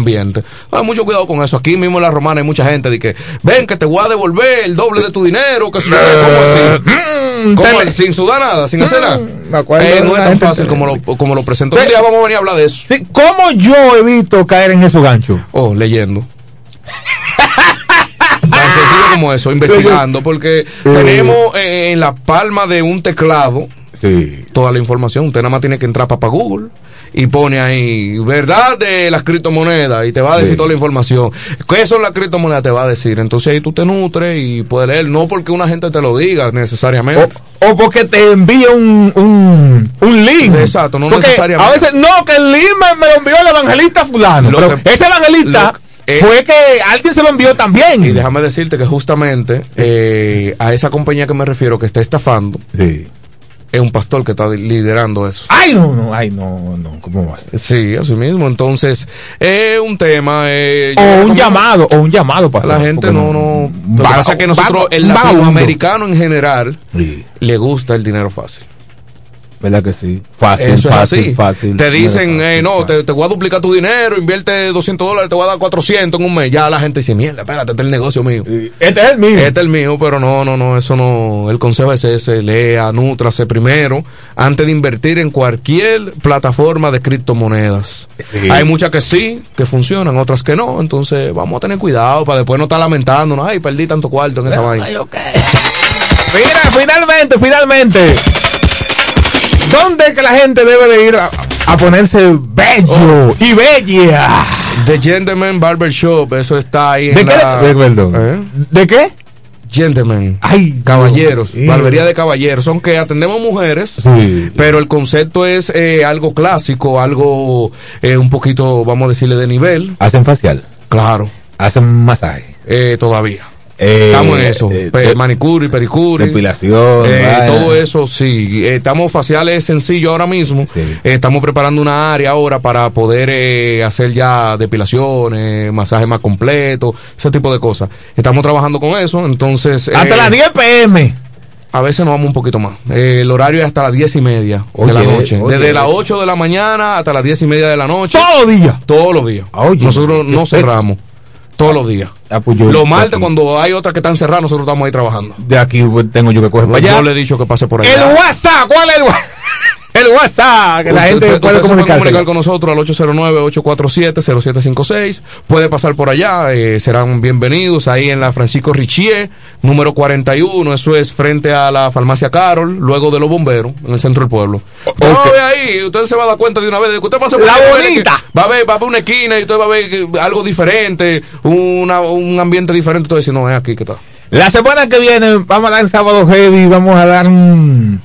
ambiente. Hay mucho cuidado con eso. Aquí mismo en la romana hay mucha gente de que, ven que te voy a devolver el doble de tu dinero, que si, ¿cómo así? ¿Cómo así? Sin sudar nada, sin hacer nada. Eh, no es tan fácil como lo, como lo presentó. Un día vamos a venir a hablar de eso. Sí, ¿Cómo yo evito caer en esos ganchos? Oh, leyendo. Tan sencillo como eso, investigando, porque tenemos eh, en la palma de un teclado Sí. toda la información. Usted nada más tiene que entrar para Google y pone ahí, ¿verdad? De las criptomonedas y te va a decir Sí. toda la información. ¿Qué son las criptomonedas? Te va a decir. Entonces ahí tú te nutres y puedes leer, no porque una gente te lo diga necesariamente. O, o porque te envía un, un, un link. Exacto, no Porque necesariamente. A veces, no, que el link me, me lo envió el evangelista fulano. Lo pero que- ese evangelista que- eh, fue que alguien se lo envió también. Y déjame decirte que justamente eh, a esa compañía que me refiero que está estafando, Sí. Es un pastor que está liderando eso. Ay, no, no, ay, no, no, ¿cómo va a ser? Sí, así mismo. Entonces, es un tema. eh, O un llamado, o un llamado para La gente no, no. Lo que pasa es que nosotros, el latinoamericano en general, Sí, le gusta el dinero fácil. ¿Verdad que sí? Fácil, Eso es fácil, así. fácil. te dicen, Fácil, eh, no, fácil. te, te voy a duplicar tu dinero, invierte 200 dólares, te voy a dar 400 en un mes. Ya la gente dice, mierda, espérate, este es el negocio mío. Este es el mío. Este es el mío, pero no, no, no, eso no. El consejo es ese, lea, nútrase primero, antes de invertir en cualquier plataforma de criptomonedas. Sí. Hay muchas que sí, que funcionan, otras que no, entonces vamos a tener cuidado para después no estar lamentándonos, ay, perdí tanto cuarto en esa vaina. Mira, finalmente, finalmente. ¿Dónde es que la gente debe de ir a, a ponerse bello y bella? The Gentleman Barber Shop, eso está ahí en ¿De qué? la... de- perdón. ¿Eh? ¿De qué? Gentleman. Ay, Caballeros, barbería de caballeros, son que atendemos mujeres, Sí. pero el concepto es eh, algo clásico, algo eh, un poquito, vamos a decirle, de nivel. Hacen facial, Claro, hacen masaje. eh, todavía. Eh, Estamos en eso. eh, eh, manicure, pericure. depilación, eh, todo eso, sí. Estamos faciales sencillo ahora mismo. Sí. Estamos preparando una área ahora para poder eh, hacer ya depilaciones, masaje más completo, ese tipo de cosas. Estamos trabajando con eso, entonces... Hasta las 10 pm. A veces nos vamos un poquito más. El horario es hasta las diez y media Oye, de la noche. oye. Desde las 8 de la mañana hasta las diez y media de la noche. Todos los días. Todos los días. Oye, nosotros no cerramos. Todos los días. Ah, pues los martes, cuando hay otras que están cerradas, nosotros estamos ahí trabajando. De aquí pues, tengo yo que coger allá. Yo le he dicho que pase por allá. El WhatsApp, ¿cuál es el WhatsApp? El WhatsApp, que la gente usted- puede usted comunicarse. comunicar con nosotros al 809-847-0756. Puede pasar por allá, eh, serán bienvenidos ahí en la Francisco Richier, número 41. Eso es frente a la farmacia Carol, luego de los bomberos, en el centro del pueblo. Usted va a ok. ver ahí, usted se va a dar cuenta de una vez de que usted pase por La ahí, bonita. Va a ver, va a ver una esquina y usted va a ver algo diferente, una- un ambiente diferente. Usted dice, no, es aquí que está. La semana que viene vamos a dar en sábado heavy, vamos a dar un,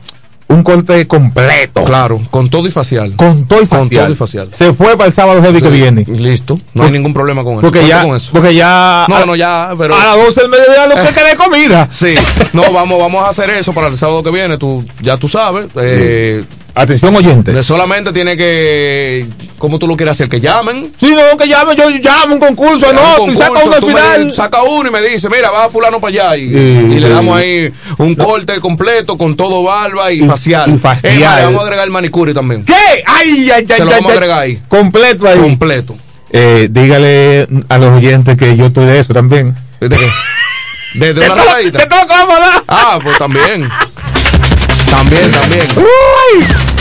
un corte completo. Claro, con todo y facial. Con todo y Con facial. todo y facial. Se fue para el sábado heavy que viene. Listo, no hay ningún problema con eso. Porque ya, con eso. porque ya No, a, no, ya, pero... a las 12 del mediodía lo que quede comida. Sí, no, vamos, vamos a hacer eso para el sábado que viene, tú ya tú sabes. Eh, Atención oyentes. de solamente tiene que, como tú lo quieres hacer, que llamen. Sí, no, que llame, yo llamo un concurso, Un no, y saca concurso, uno al me- final. saca uno y me dice, mira, va fulano para allá. Y, Sí, y le damos ahí un corte completo con todo barba y, Y- facial. y facial. Le vamos a agregar el manicure también. ¿Qué? Ay, ay, ay, Se lo ay, vamos a agregar ahí. Completo ahí. Completo. Eh, dígale a los oyentes que yo estoy de eso también. ¿De qué? ¿De, de Que una todo, lavadita? que todo como da. Ah, pues también. También, también.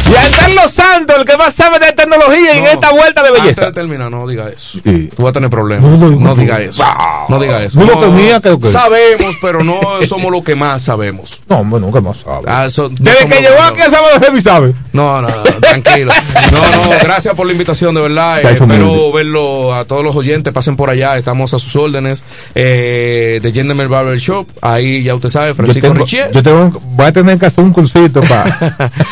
Que más sabe de tecnología en No. esta vuelta de Antes belleza. de terminar, no diga eso. Sí. Tú vas a tener problemas. No, No, no, no, diga eso. No diga eso. Creo que- Sabemos, pero no somos lo que más sabemos. No, hombre, nunca más sabe. Ah, eso- no Desde que llegó aquí a sábado heavy sabe. No, no, no, tranquilo. No, no, gracias por la invitación, de verdad. Eh, espero verlo a todos los oyentes. Pasen por allá, estamos a sus órdenes. Eh, de Gentleman Barber Shop. Ahí ya usted sabe, Yo Francisco tengo, Richier. yo tengo, voy a tener que hacer un cursito para.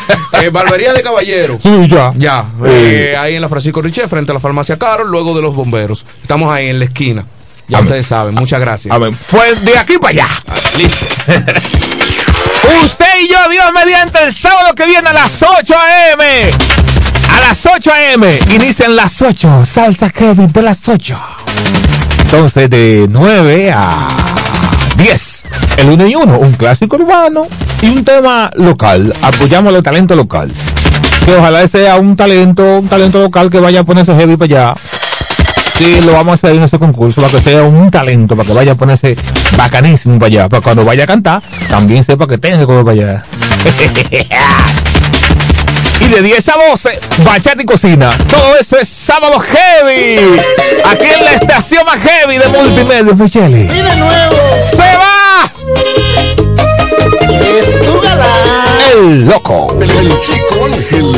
Eh, barbería de Caballero. sí, ya. Ya, Sí. eh, ahí en la Francisco Richier, frente a la farmacia Carol, luego de los bomberos. Estamos ahí en la esquina. Ya Amén. ustedes saben, muchas gracias. A ver, pues de aquí para allá. Ah, Listo. Usted y yo, Dios mediante, el sábado que viene a las 8 a.m. A las 8 a.m. Inician las 8. Salsa Kevin de las 8. Entonces, de 9 a 10. El 1 y 1. Un clásico urbano y un tema local. Apoyamos el talento local. Que ojalá sea un talento, un talento local que vaya a ponerse heavy para allá. Sí, lo vamos a hacer en ese concurso para que sea un talento, para que vaya a ponerse bacanísimo para allá. Para cuando vaya a cantar, también sepa que tenga que comer para allá. y de 10 a 12, bachata y cocina. Todo eso es sábado heavy. Aquí en la estación más heavy de multimedia, Michelle. Y de nuevo. ¡Se va! Es tu galán. El loco. El, el chico ángel.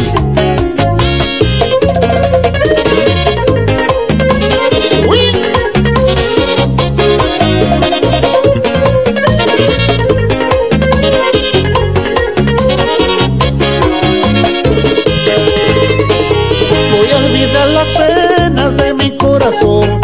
Voy a olvidar las penas de mi corazón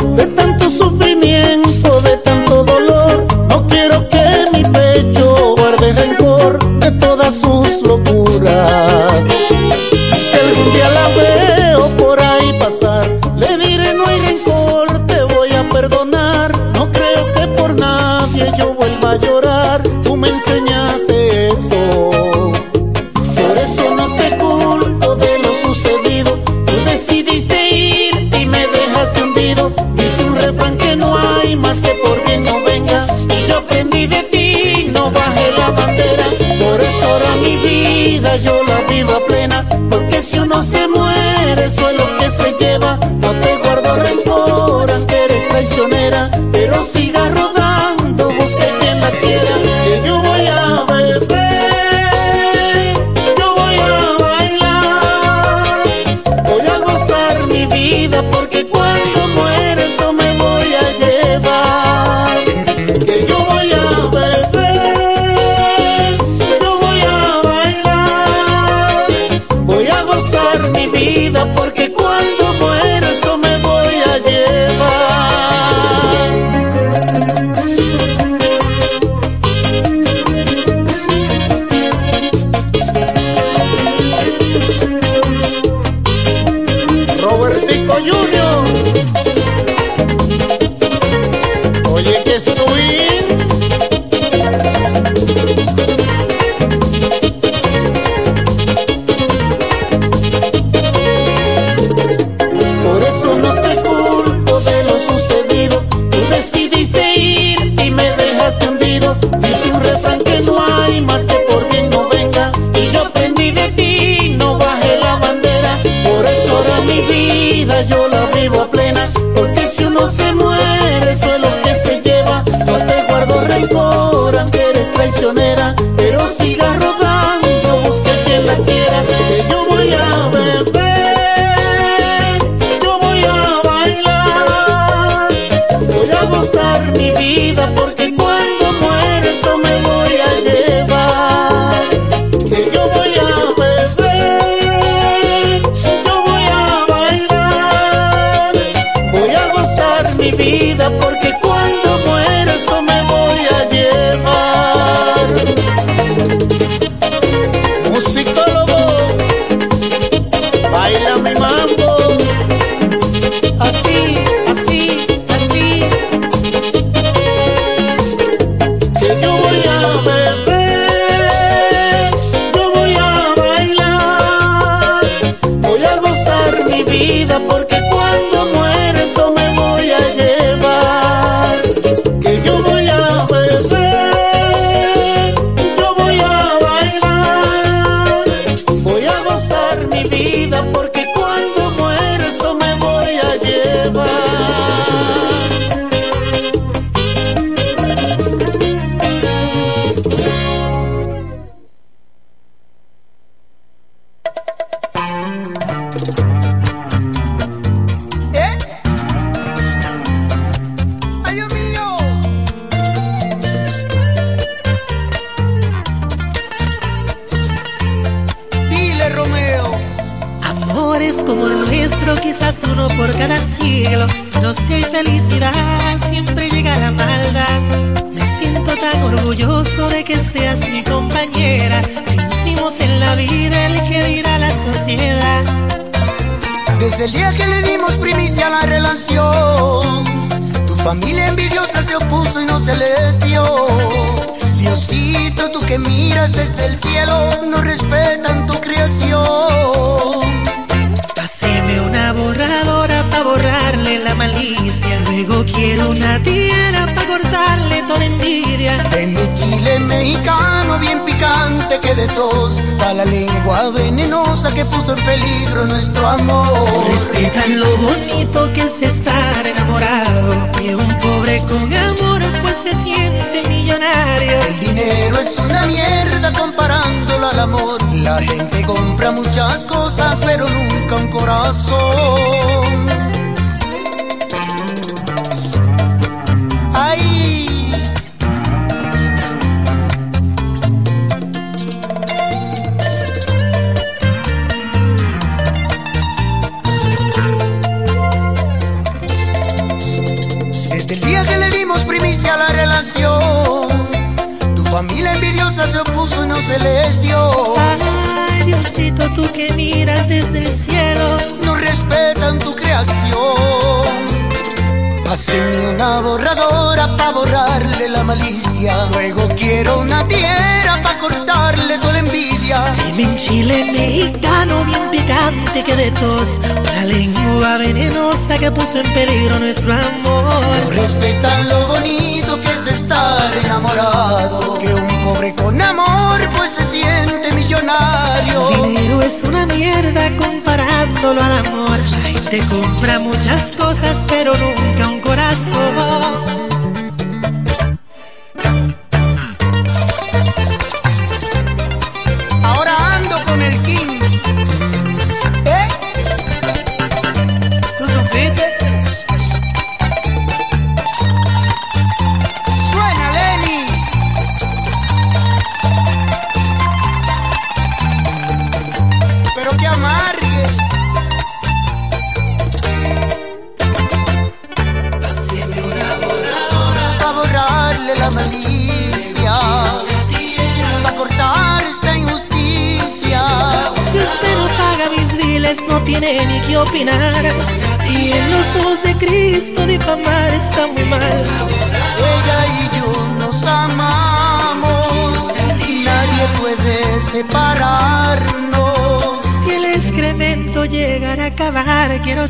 traicioné.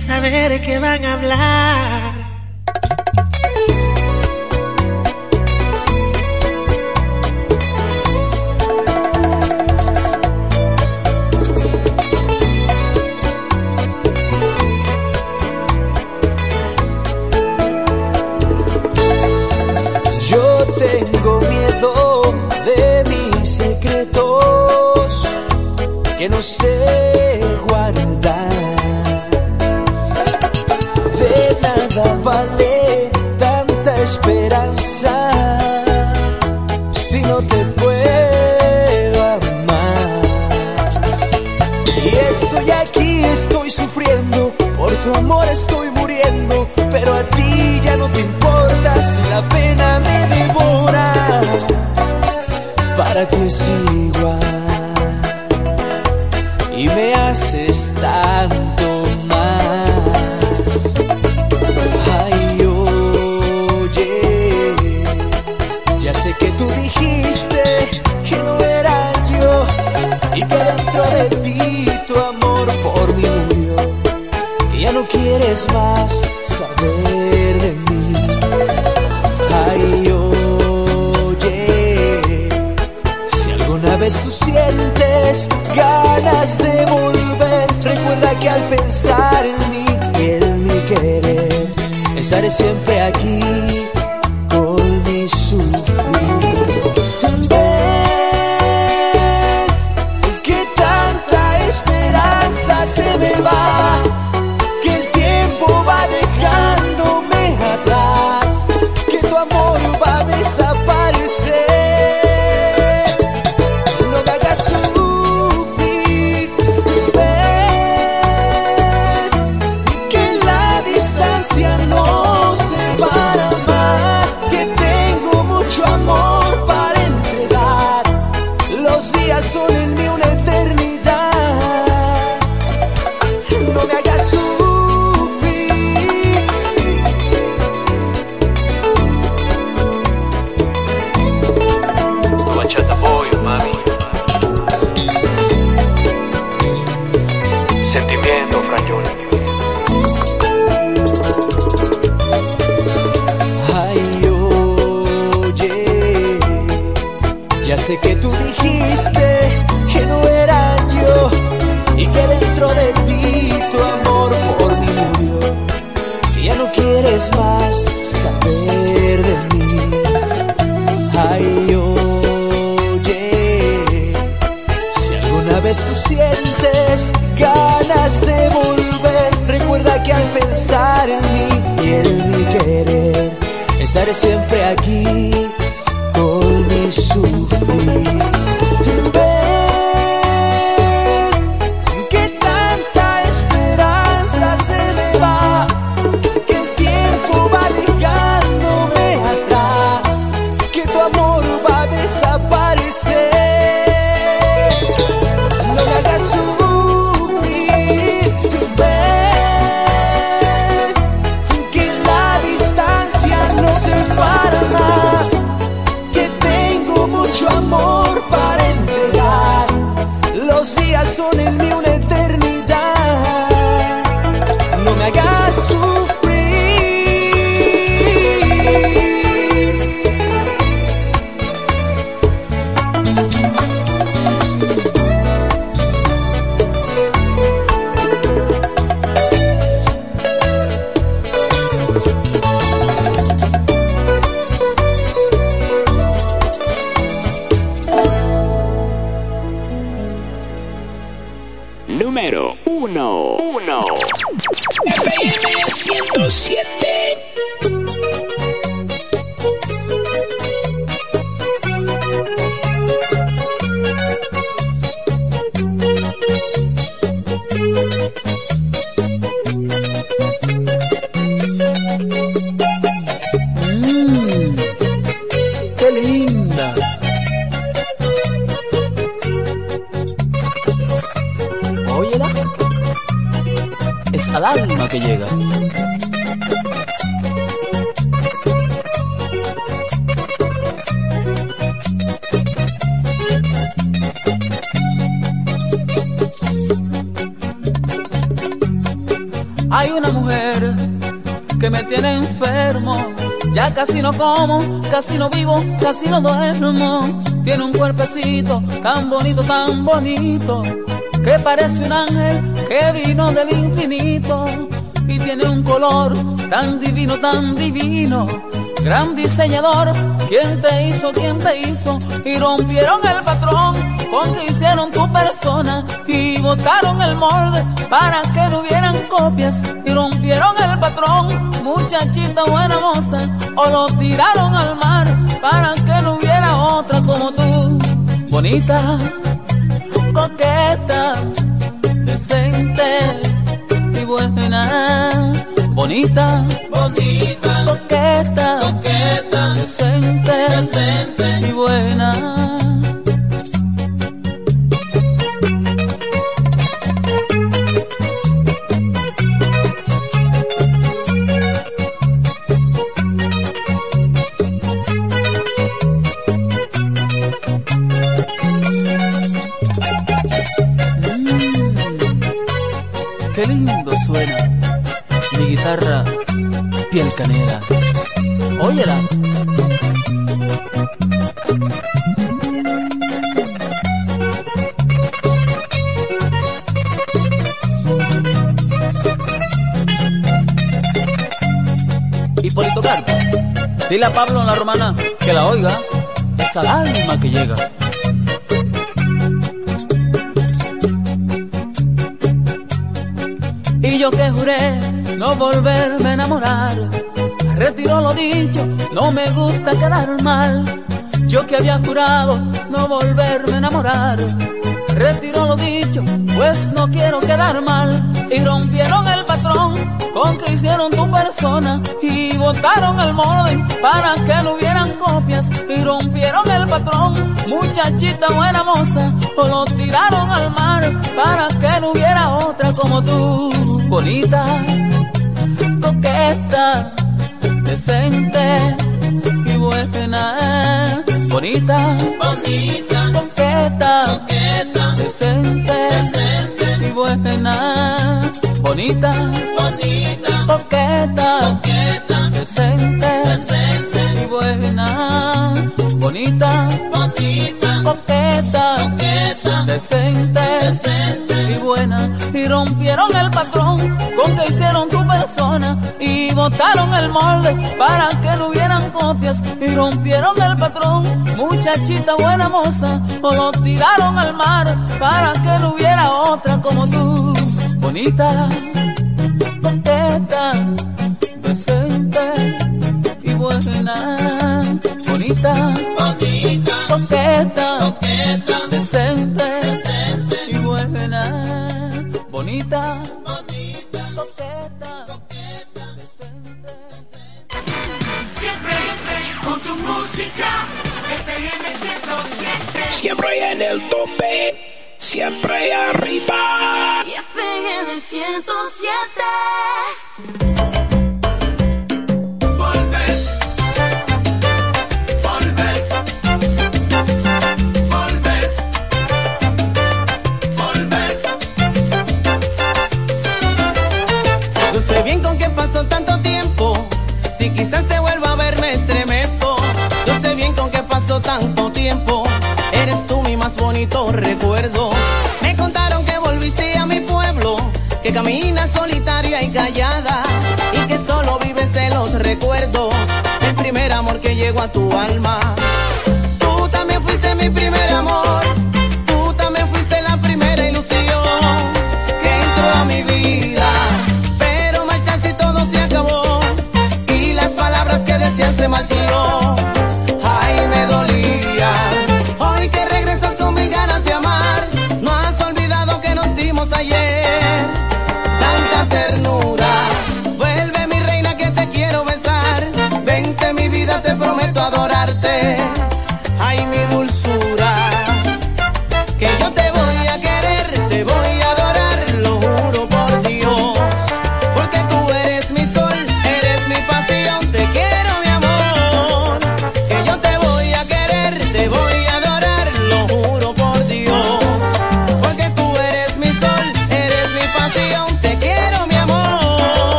Saber qué van a hablar. Casi no vivo, casi no duermo. Tiene un cuerpecito tan bonito, tan bonito, que parece un ángel que vino del infinito. Y tiene un color tan divino, tan divino. Gran diseñador, ¿quién te hizo, quién te hizo? Y rompieron el patrón con que hicieron tu persona y botaron el molde para que no hubieran copias y rompieron el patrón, muchachita buena moza, o lo tiraron al mar para que no hubiera otra como tú, bonita, coqueta, decente y buena, bonita, no volverme a enamorar, retiro lo dicho, pues no quiero quedar mal. Y rompieron el patrón con que hicieron tu persona. Y botaron el molde para que no hubieran copias. Y rompieron el patrón, muchachita buena moza, o lo tiraron al mar para que no hubiera otra como tú, bonita, coqueta, decente y buena, bonita, bonita, coqueta, coqueta. Decente, decente, y buena, bonita, bonita, coqueta, coqueta. Decente, decente. Y buena, bonita, bonita, coqueta, coqueta. Decente, decente. Y buena, y rompieron el patrón con que hicieron molde para que no hubieran copias y rompieron el patrón. Muchachita buena moza, o lo tiraron al mar para que no hubiera otra como tú. Bonita, coqueta, decente y buena. Bonita, bonita, coqueta, coqueta, decente, decente y buena. Bonita, con tu música. FM 107. Siempre en el tope, siempre arriba. Y FM 107. Volver. Volver. Volver. Volver. Yo sé bien con qué pasó tanto tiempo. Si quizás te vuelva mi más bonito recuerdo. Me contaron que volviste a mi pueblo. Que caminas solitaria y callada. Y que solo vives de los recuerdos. El primer amor que llegó a tu alma.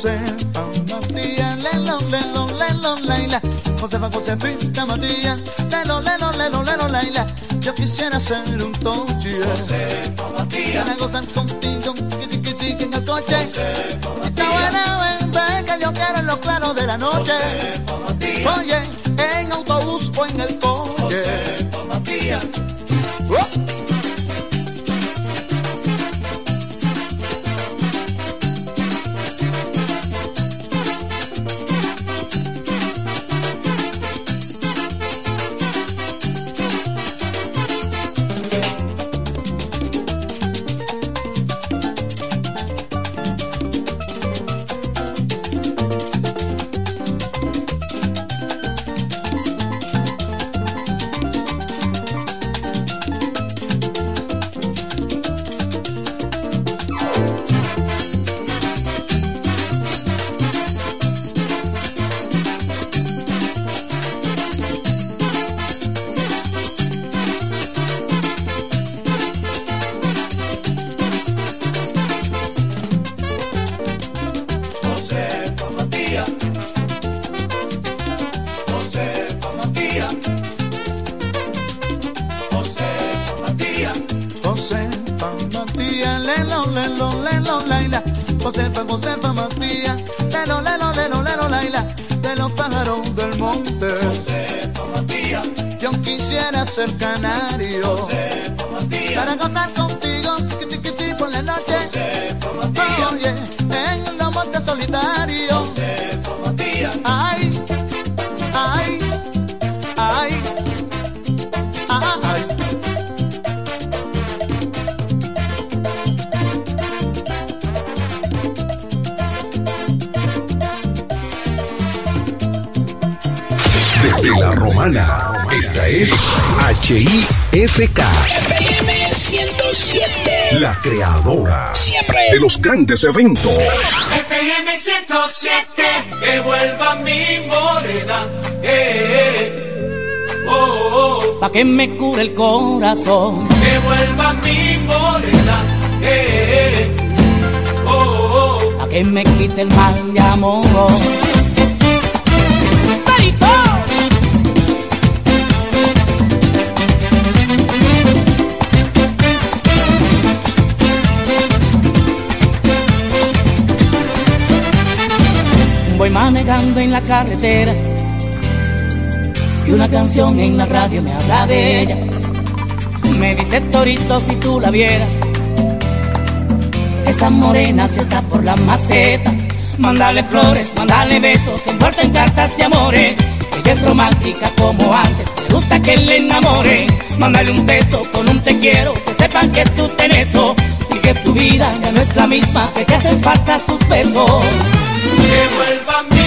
Josefa Matías, lelo, lelo, lelo, laila. Josefa, Josefita Matías, lelo, lelo, lelo, lelo, laila. Yo quisiera ser un toche. Josefa Matías. Para gozar contigo, tiki, tiki, en el coche. Josefa Está buena, ven, ven, que yo quiero en los claros de la noche. Josefa Matías. Oye, en autobús o en el coche. Josefa Matías. Josefa de los grandes eventos. FM 107. Que vuelva mi morena. Eh, eh. Oh, oh. Pa' que me cure el corazón. Que vuelva mi morena. Eh, eh. Oh, oh. Pa' que me quite el mal de amor. Manejando en la carretera y una canción en la radio me habla de ella. Me dice Torito si tú la vieras. Esa morena si está por la maceta. Mándale flores, mándale besos, envuelta en cartas de amores. Ella es romántica como antes, le gusta que le enamore. Mándale un texto con un te quiero, que sepan que tú tenés eso. Y que tu vida ya no es la misma, que te hacen falta sus besos. Que vuelva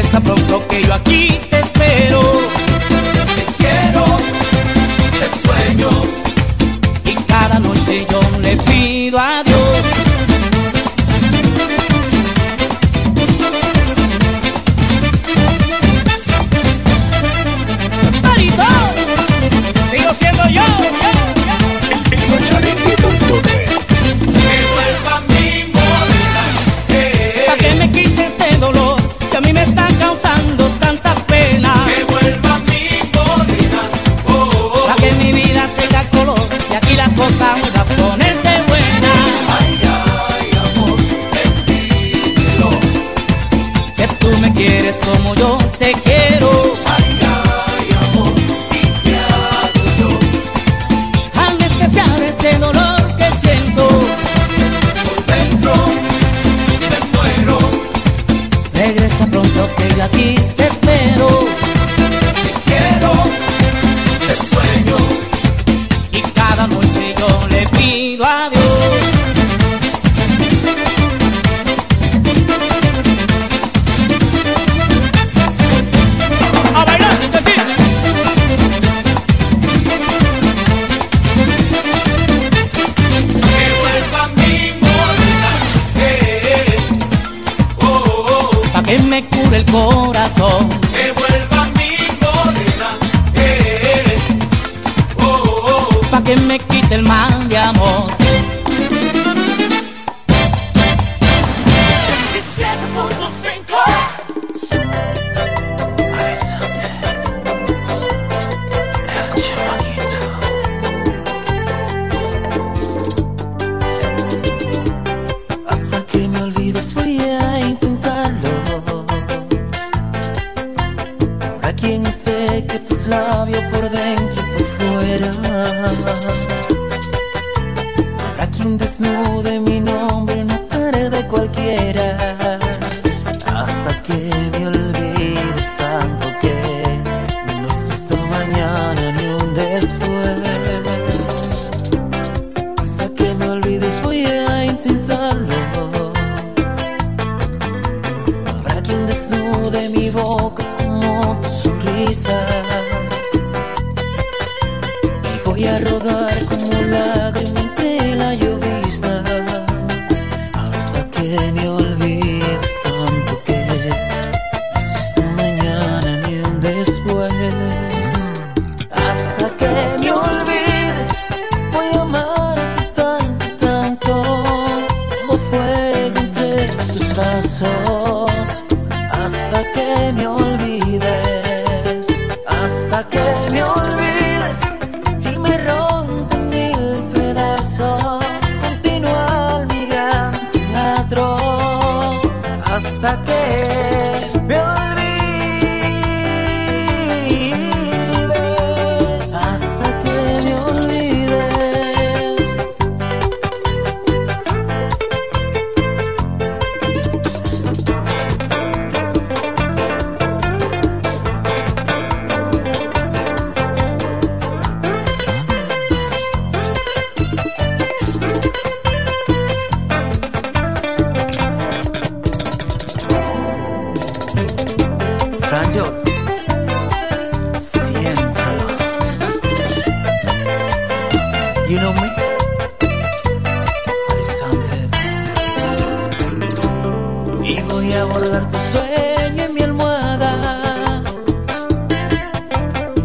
regresa pronto que yo aquí te espero. a tu sueño en mi almohada.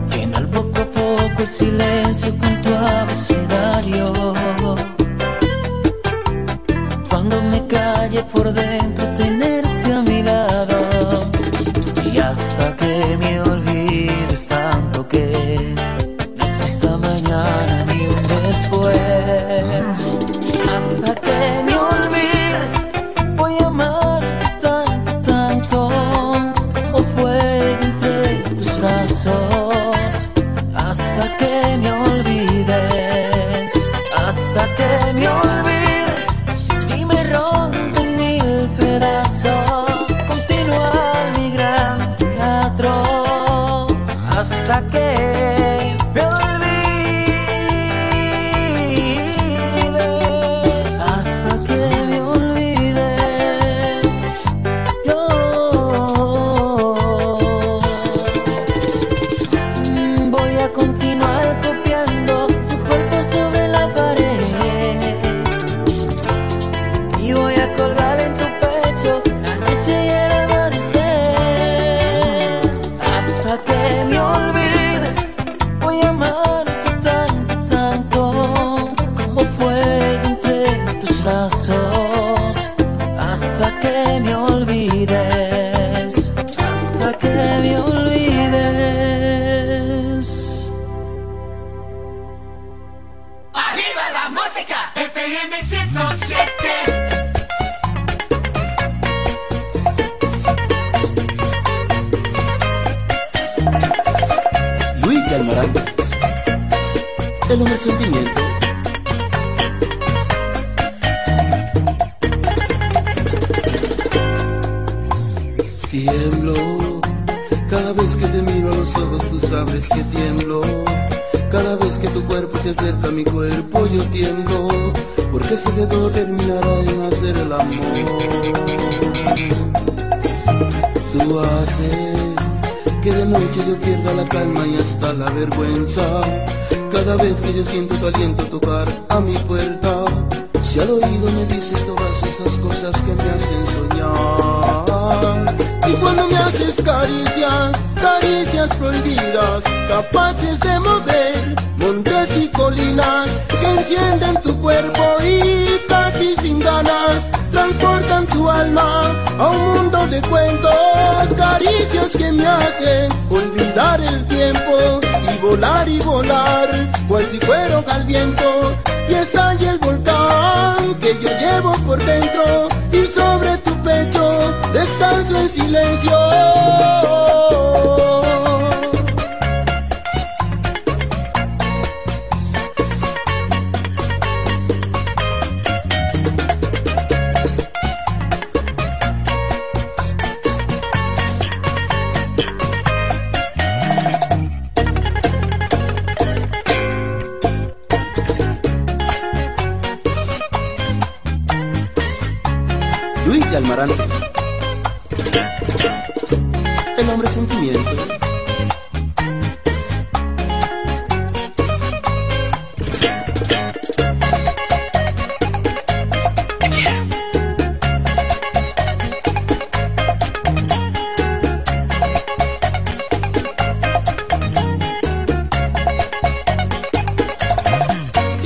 Llenar poco a poco el silencio.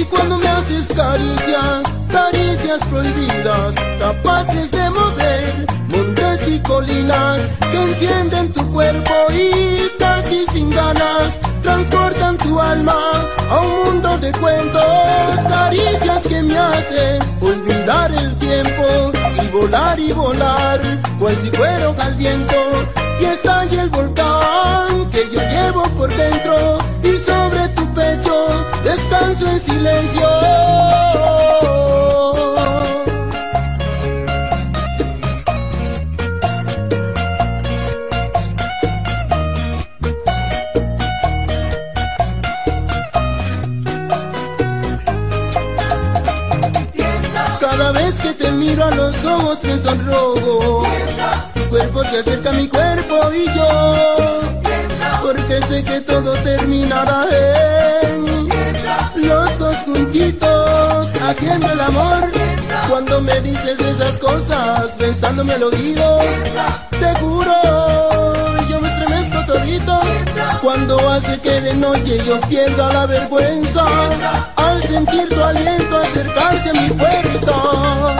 Cuando me haces caricias, caricias prohibidas, capaces de mover montes y colinas que encienden tu cuerpo y casi sin ganas transportan tu alma a un mundo de cuentos, caricias que me hacen olvidar el tiempo y volar y volar, cual si fuera al viento y estalla el volcán que yo llevo por dentro y sobre en silencio. Cada vez que te miro a los ojos me sonrojo. Tu cuerpo se acerca a mi cuerpo y yo. Porque sé que todo terminará en los dos juntitos haciendo el amor. Cuando me dices esas cosas, besándome al oído, te juro, yo me estremezco todito. Cuando hace que de noche yo pierda la vergüenza, al sentir tu aliento acercarse a mi puerta.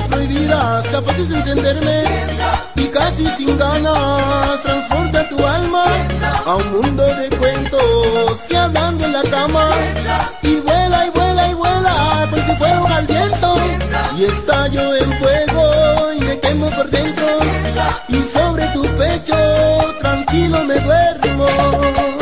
Prohibidas, capaces de encenderme. Y casi sin ganas transporta tu alma a un mundo de cuentos que hablando en la cama y vuela y vuela y vuela por si fuera al viento. Y estallo en fuego y me quemo por dentro. Y sobre tu pecho tranquilo me duermo.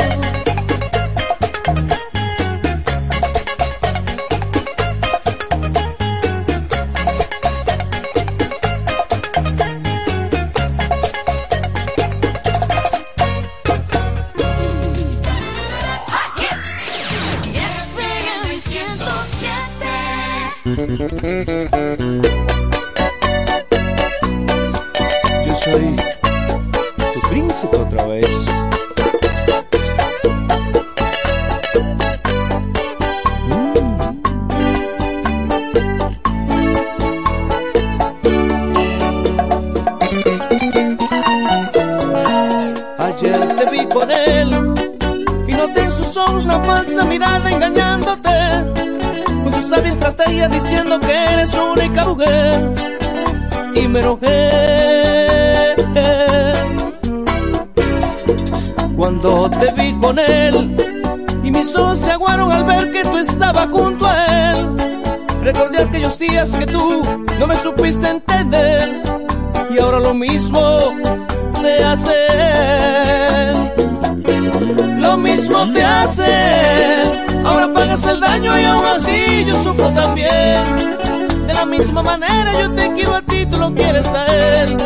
Manera yo te quiero a ti, tú lo quieres a él.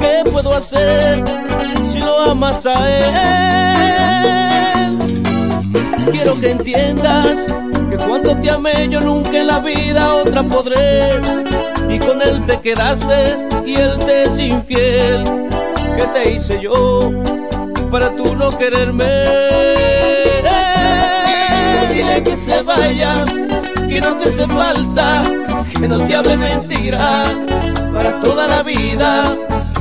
¿Qué puedo hacer si lo amas a él? Quiero que entiendas que cuando te amé yo nunca en la vida otra podré. y con él te quedaste y él te es infiel. ¿Qué te hice yo para tú no quererme? Dile que se vaya, que no te hace falta, que no te hable mentira para toda la vida.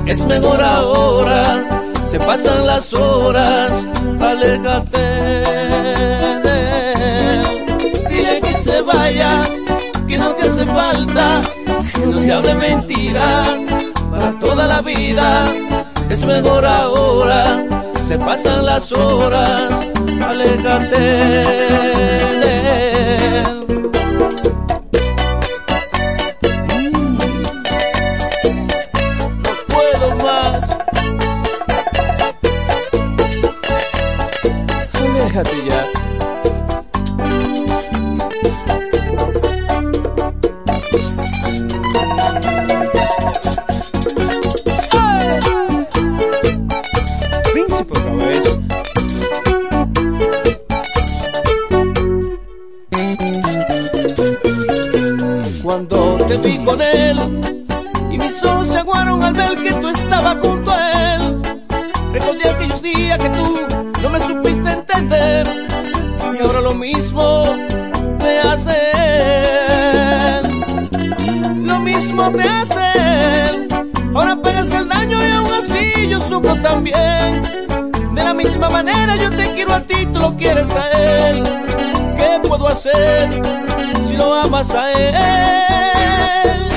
Es mejor ahora, se pasan las horas, aléjate de él. Dile que se vaya, que no te hace falta, que no te hable mentira para toda la vida. Es mejor ahora, se pasan las horas, aléjate de. Si lo amas a él?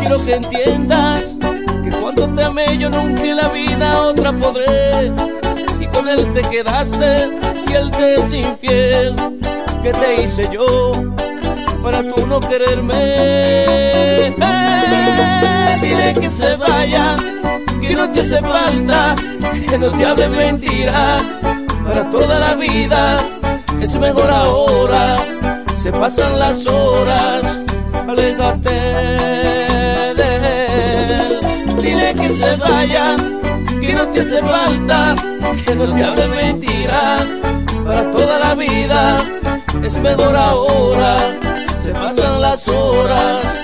Quiero que entiendas que cuando te amé yo nunca en la vida otra podré. Y con él te quedaste y él te es infiel. ¿Qué te hice yo para tú no quererme? Eh, dile que se vaya, que no te hace falta, que no te hable mentira para toda la vida. Es mejor ahora, se pasan las horas, aléjate de él. Dile que se vaya, que no te hace falta, que no te hable mentira para toda la vida. Es mejor ahora, se pasan las horas,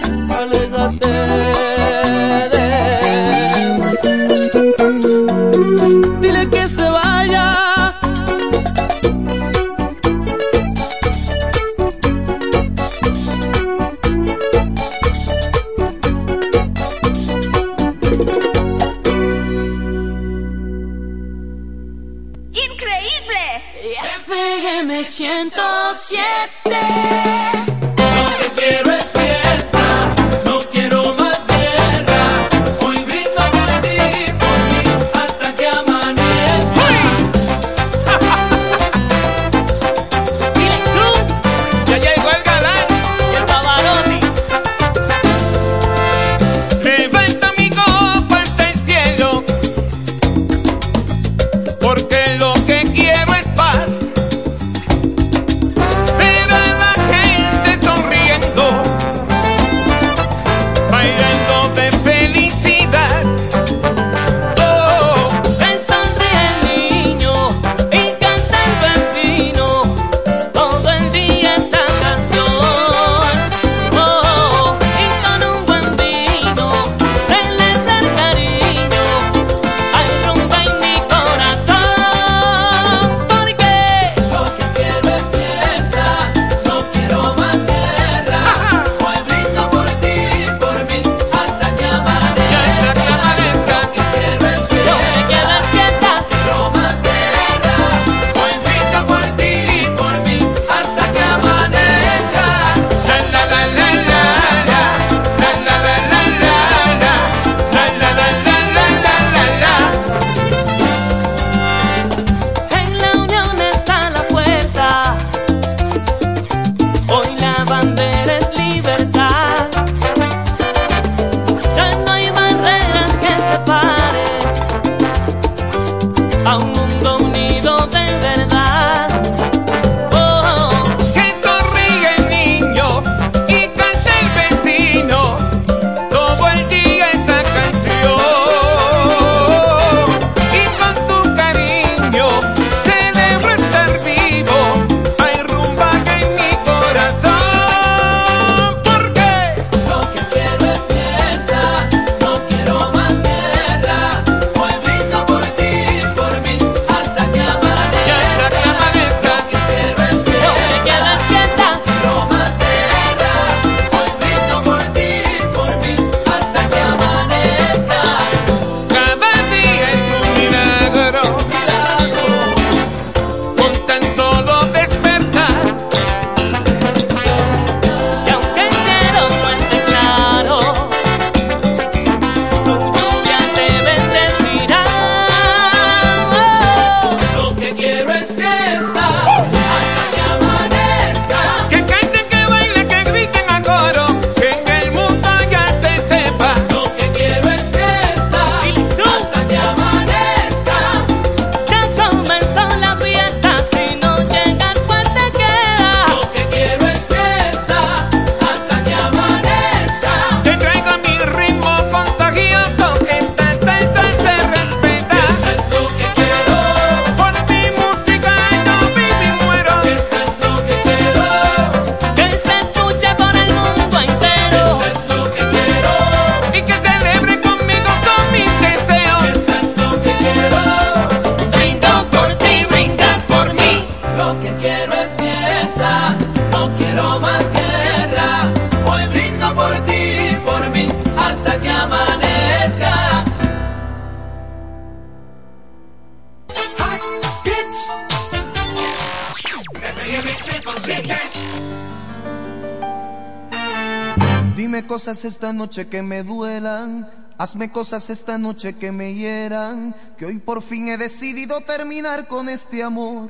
noche que me duelan. Hazme cosas esta noche que me hieran, que hoy por fin he decidido terminar con este amor.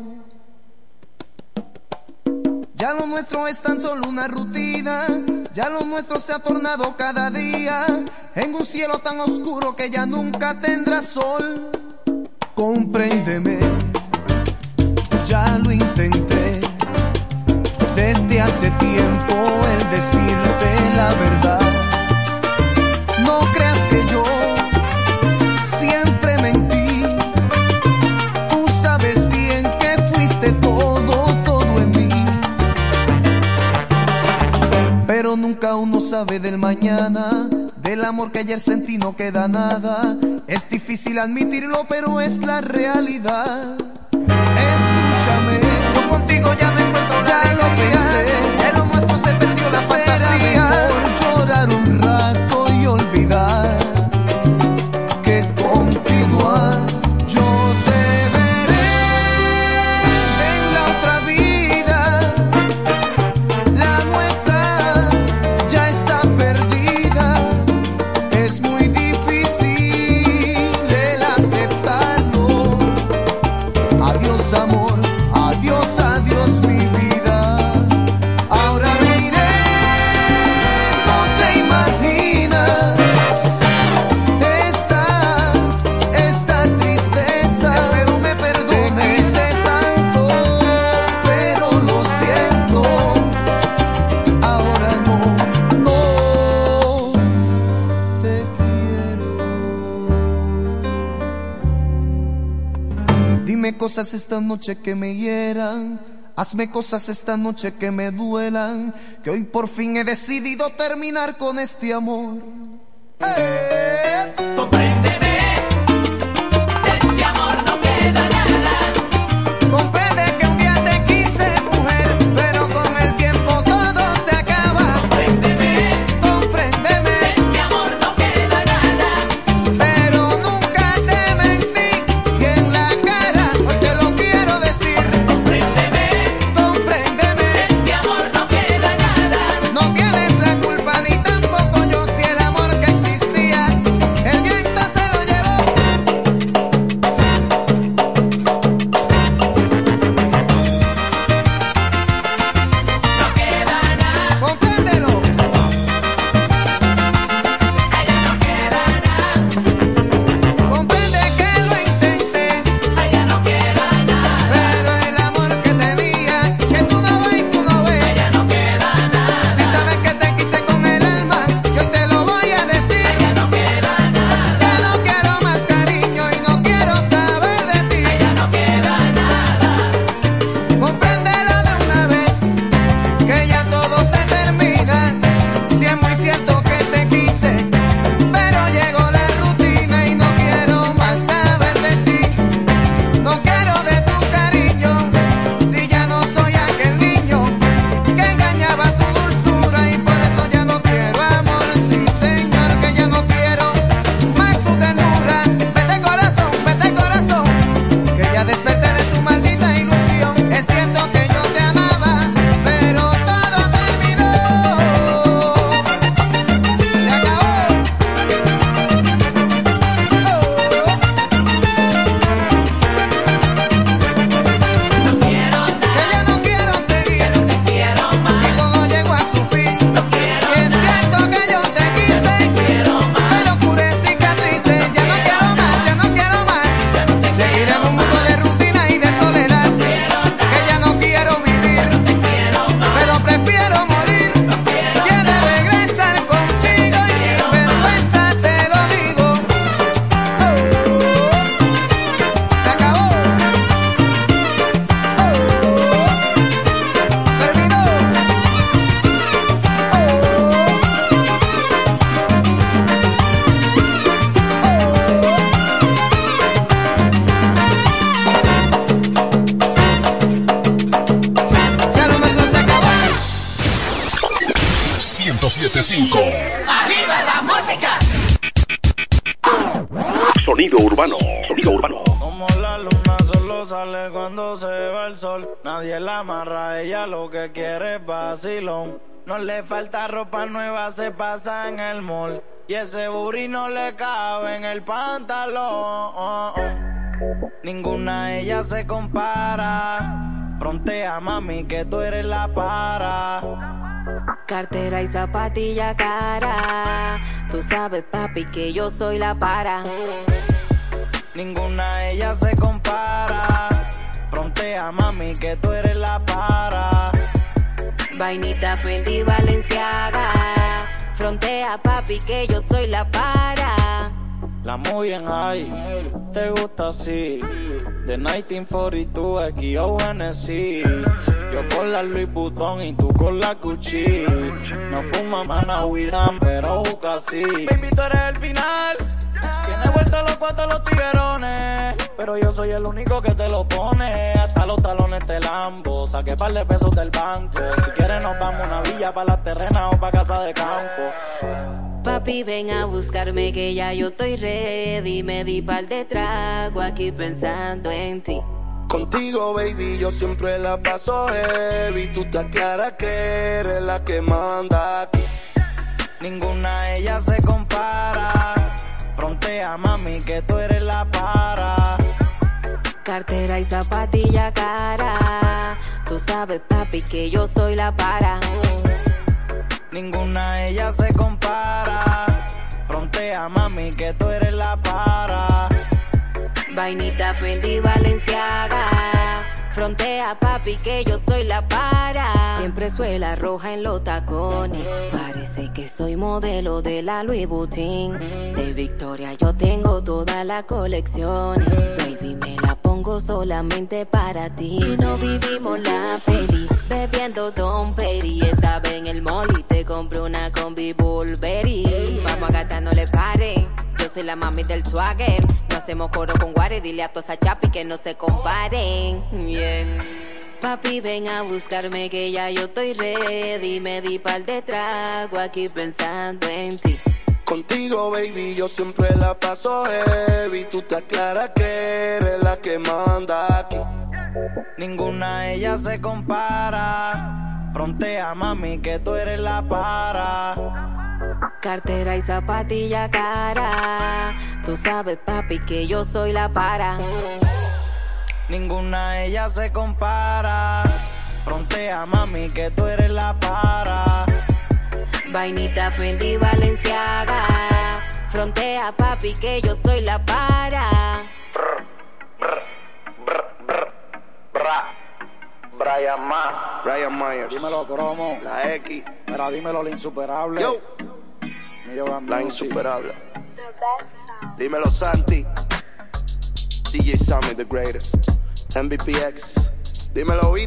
Ya lo nuestro es tan solo una rutina, ya lo nuestro se ha tornado cada día en un cielo tan oscuro que ya nunca tendrá sol. Compréndeme. sabe del mañana, del amor que ayer sentí no queda nada. Es difícil admitirlo, pero es la realidad. Escúchame, yo contigo ya no encuentro ya la lo pensé, ya lo nuestro se perdió la fantasía. esta noche que me hieran, hazme cosas esta noche que me duelan, que hoy por fin he decidido terminar con este amor. Cartera y zapatilla cara. Tú sabes, papi, que yo soy la para. Ninguna de ellas se compara. Frontea, mami, que tú eres la para. Vainita Fendi Valenciaga. Frontea, papi, que yo soy la para. La muy bien ahí, te gusta así. De 1942 aquí yo Hennessy. Yo con la Louis Vuitton y tú con la Gucci. No fumamos Navidad, pero casi. Baby, tú eres el final. Tiene vuelta los cuatro los tiguerones. Pero yo soy el único que te lo pone. Hasta los talones te lambo. Saqué par de pesos del banco. Si quieres, nos vamos a una villa para la terrena o para casa de campo. Papi, ven a buscarme que ya yo estoy ready. Me di par de trago aquí pensando en ti. Contigo, baby, yo siempre la paso heavy. Tú te aclaras que eres la que manda aquí. Ninguna de ellas se compara. Frontea, mami, que tú eres la para. Cartera y zapatilla cara. Tú sabes, papi, que yo soy la para. Ninguna de ellas se compara. Frontea, mami, que tú eres la para. Vainita Fendi Valenciaga. Frontea, papi, que yo soy la para. Siempre suela roja en los tacones. Parece que soy modelo de la Louis Vuitton. De Victoria yo tengo todas las colecciones. Baby, me la pongo solamente para ti. No vivimos la peli, bebiendo Don Perry. Estaba en el mall y te compré una combi Burberry. Vamos a gastar, no le pare. Soy la mami del swagger. No hacemos coro con Guare. Dile a todos a Chapi que no se comparen. Bien. Papi, ven a buscarme que ya yo estoy ready. Me di par de trago aquí pensando en ti. Contigo, baby, yo siempre la paso heavy. Tú te aclaras que eres la que manda aquí. Ninguna de ellas se compara. Frontea, mami, que tú eres la para. Cartera y zapatilla cara. Tú sabes, papi, que yo soy la para. Ninguna de ellas se compara. Frontea, mami, que tú eres la para. Vainita Fendi Valenciaga. Frontea, papi, que yo soy la para. Brian Ma. Brian Myers. Dímelo, cromo. La X. Mira, dímelo, la insuperable. Yo. La insuperable. Dímelo, Santi. DJ Sammy, the greatest. MVPX. Dímelo, E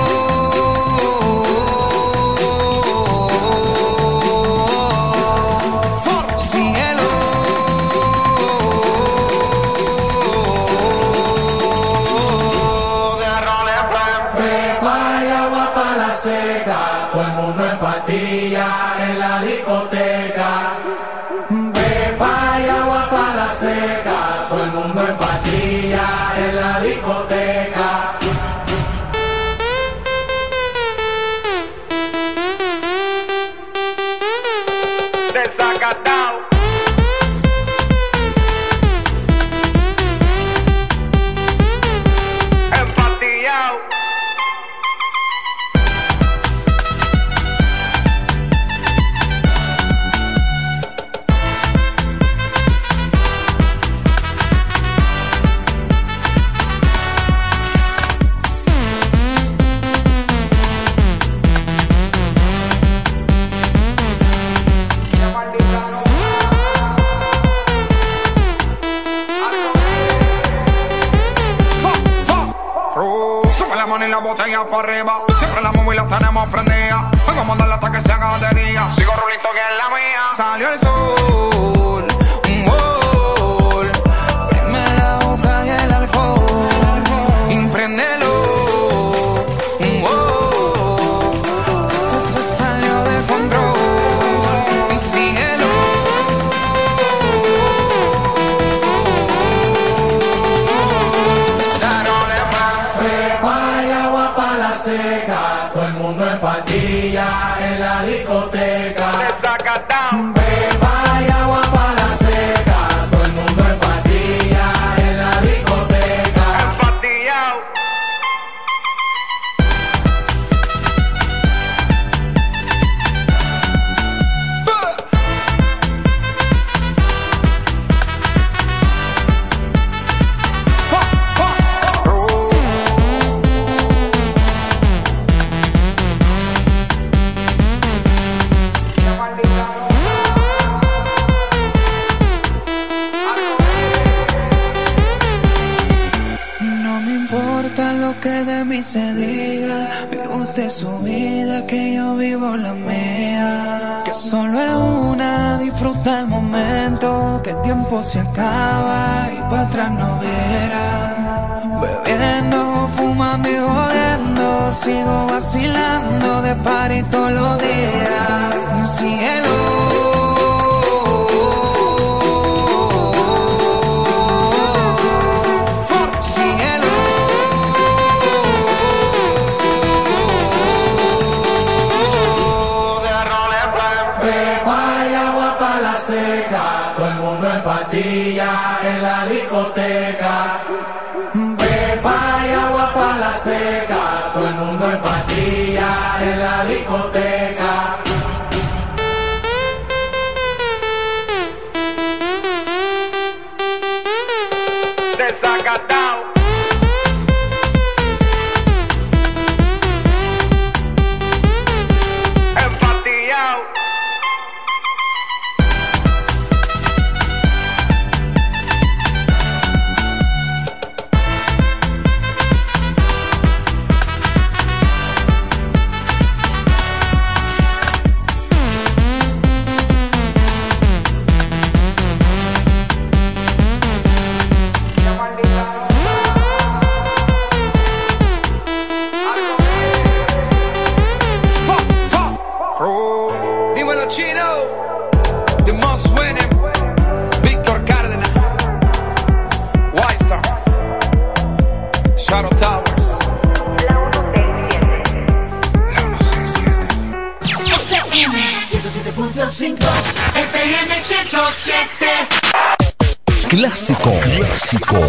La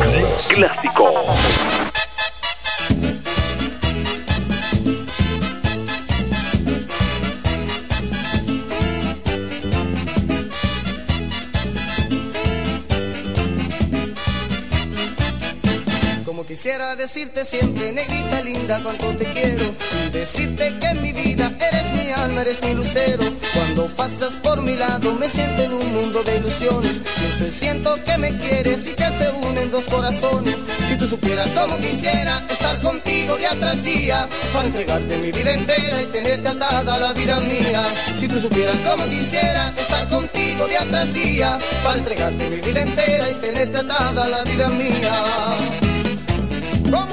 Clásico. Decirte siempre, negrita linda, cuánto te quiero. Decirte que en mi vida eres mi alma, eres mi lucero. Cuando pasas por mi lado, me siento en un mundo de ilusiones. Yo sé, siento que me quieres y que se unen dos corazones. Si tú supieras cómo quisiera estar contigo día tras día, para entregarte mi vida entera y tenerte atada a la vida mía. Si tú supieras cómo quisiera estar contigo día tras día, para entregarte mi vida entera y tenerte atada a la vida mía. Poder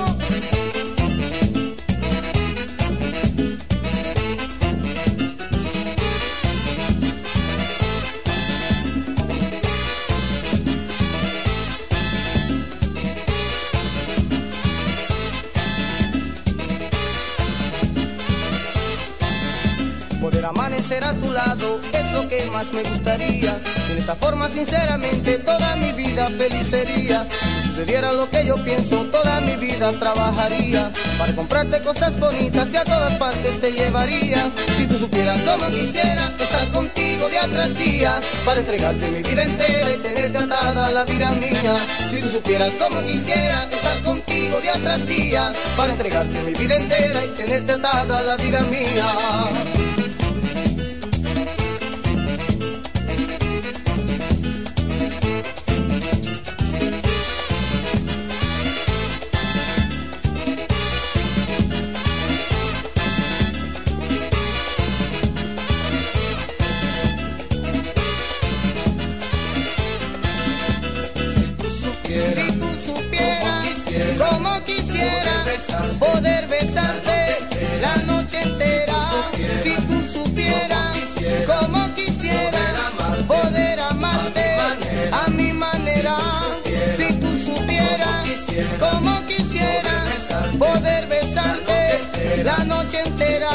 amanecer a tu lado es lo que más me gustaría. En esa forma, sinceramente, toda mi vida feliz sería. Si sucediera lo que yo pienso, toda mi vida trabajaría. Para comprarte cosas bonitas y a todas partes te llevaría. Si tú supieras cómo quisiera estar contigo día tras día. Para entregarte mi vida entera y tenerte atada a la vida mía. Si tú supieras cómo quisiera estar contigo día tras día. Para entregarte mi vida entera y tenerte atada a la vida mía. como quisiera poder besarte la noche entera.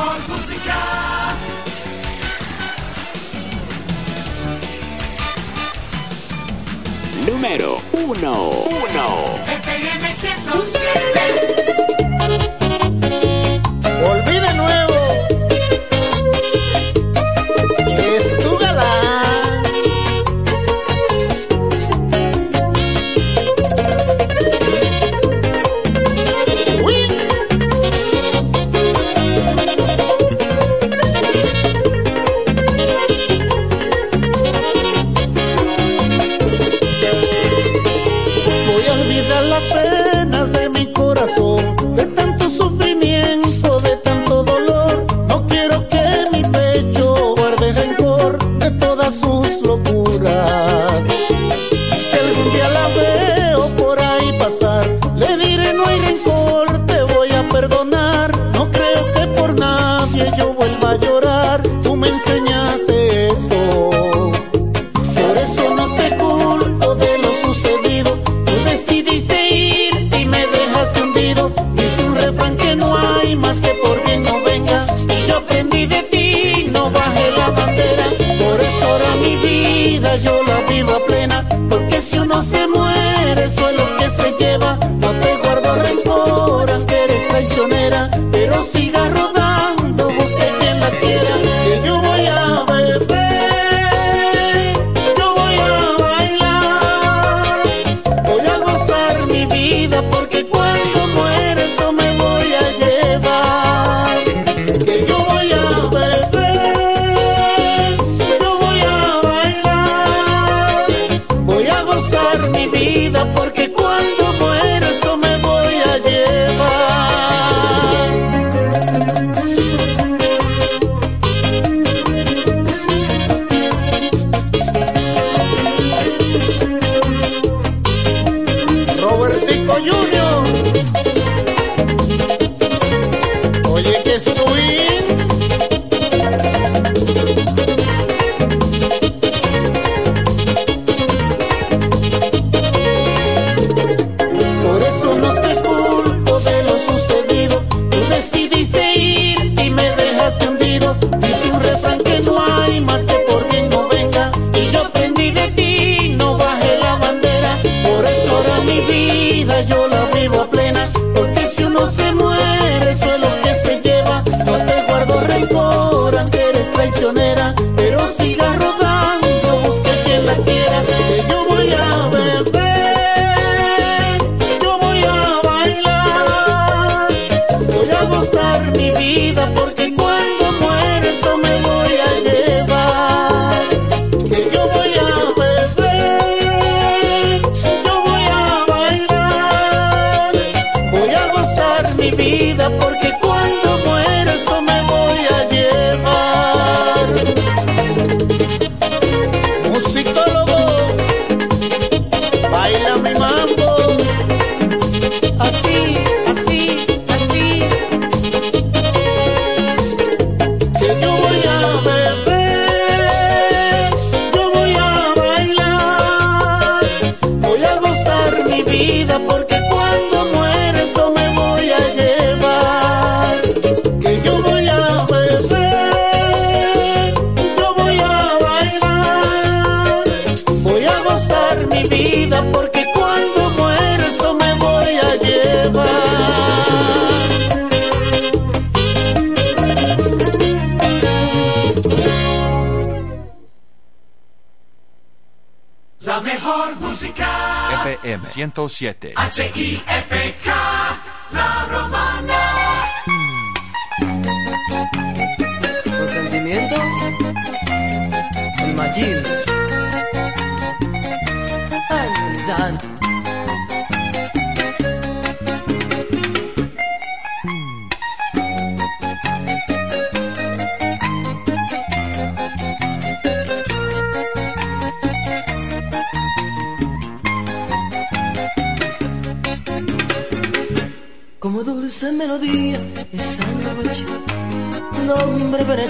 Mejor música. Número 1. 1. FM 107. 107. H-I-F-K,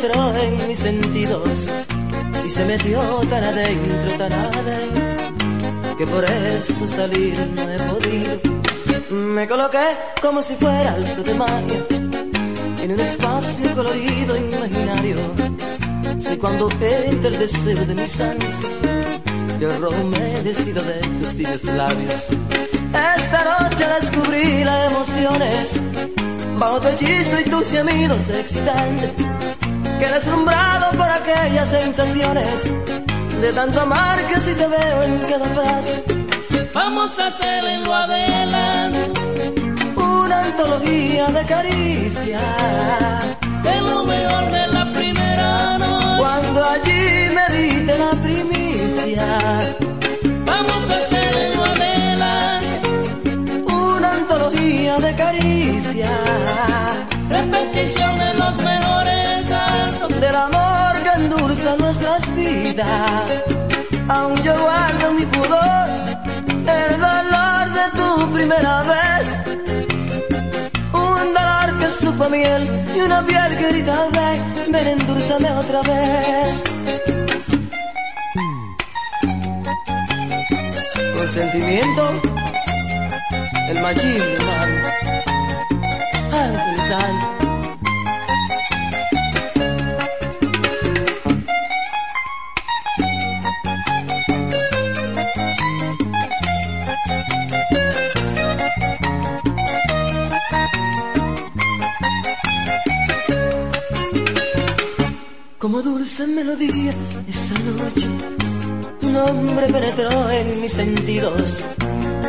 penetró en mis sentidos y se metió tan adentro, tan adentro, que por eso salir no he podido. Me coloqué como si fuera alto de magia en un espacio colorido imaginario. Si cuando entra el deseo de mis ansias, yo robo me decido de tus tibios labios. Esta noche descubrí las emociones bajo tu hechizo y tus gemidos excitantes. Quedé deslumbrado por aquellas sensaciones de tanto amar que si te veo en cada frase. Vamos a hacer en lo adelante Una antología de caricias. de lo mejor de la primera noche. Cuando allí me diste la primicia. Aún yo guardo mi pudor. El dolor de tu primera vez. Un dolor que supo miel y una piel que grita ven, ven endulzame otra vez. Consentimiento, el machismo, hermano.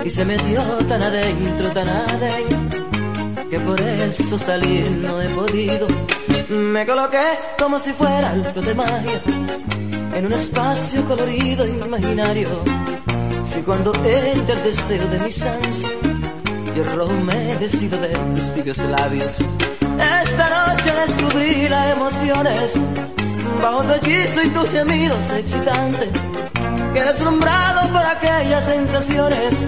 Y se metió tan adentro, tan adentro, que por eso salir no he podido. Me coloqué como si fuera alto de magia en un espacio colorido imaginario. Si cuando entra el deseo de mis ansias, yo rojo me decido de tus tibios labios. Esta noche descubrí las emociones bajo tu hechizo y tus gemidos excitantes. Quedé deslumbrado por aquellas sensaciones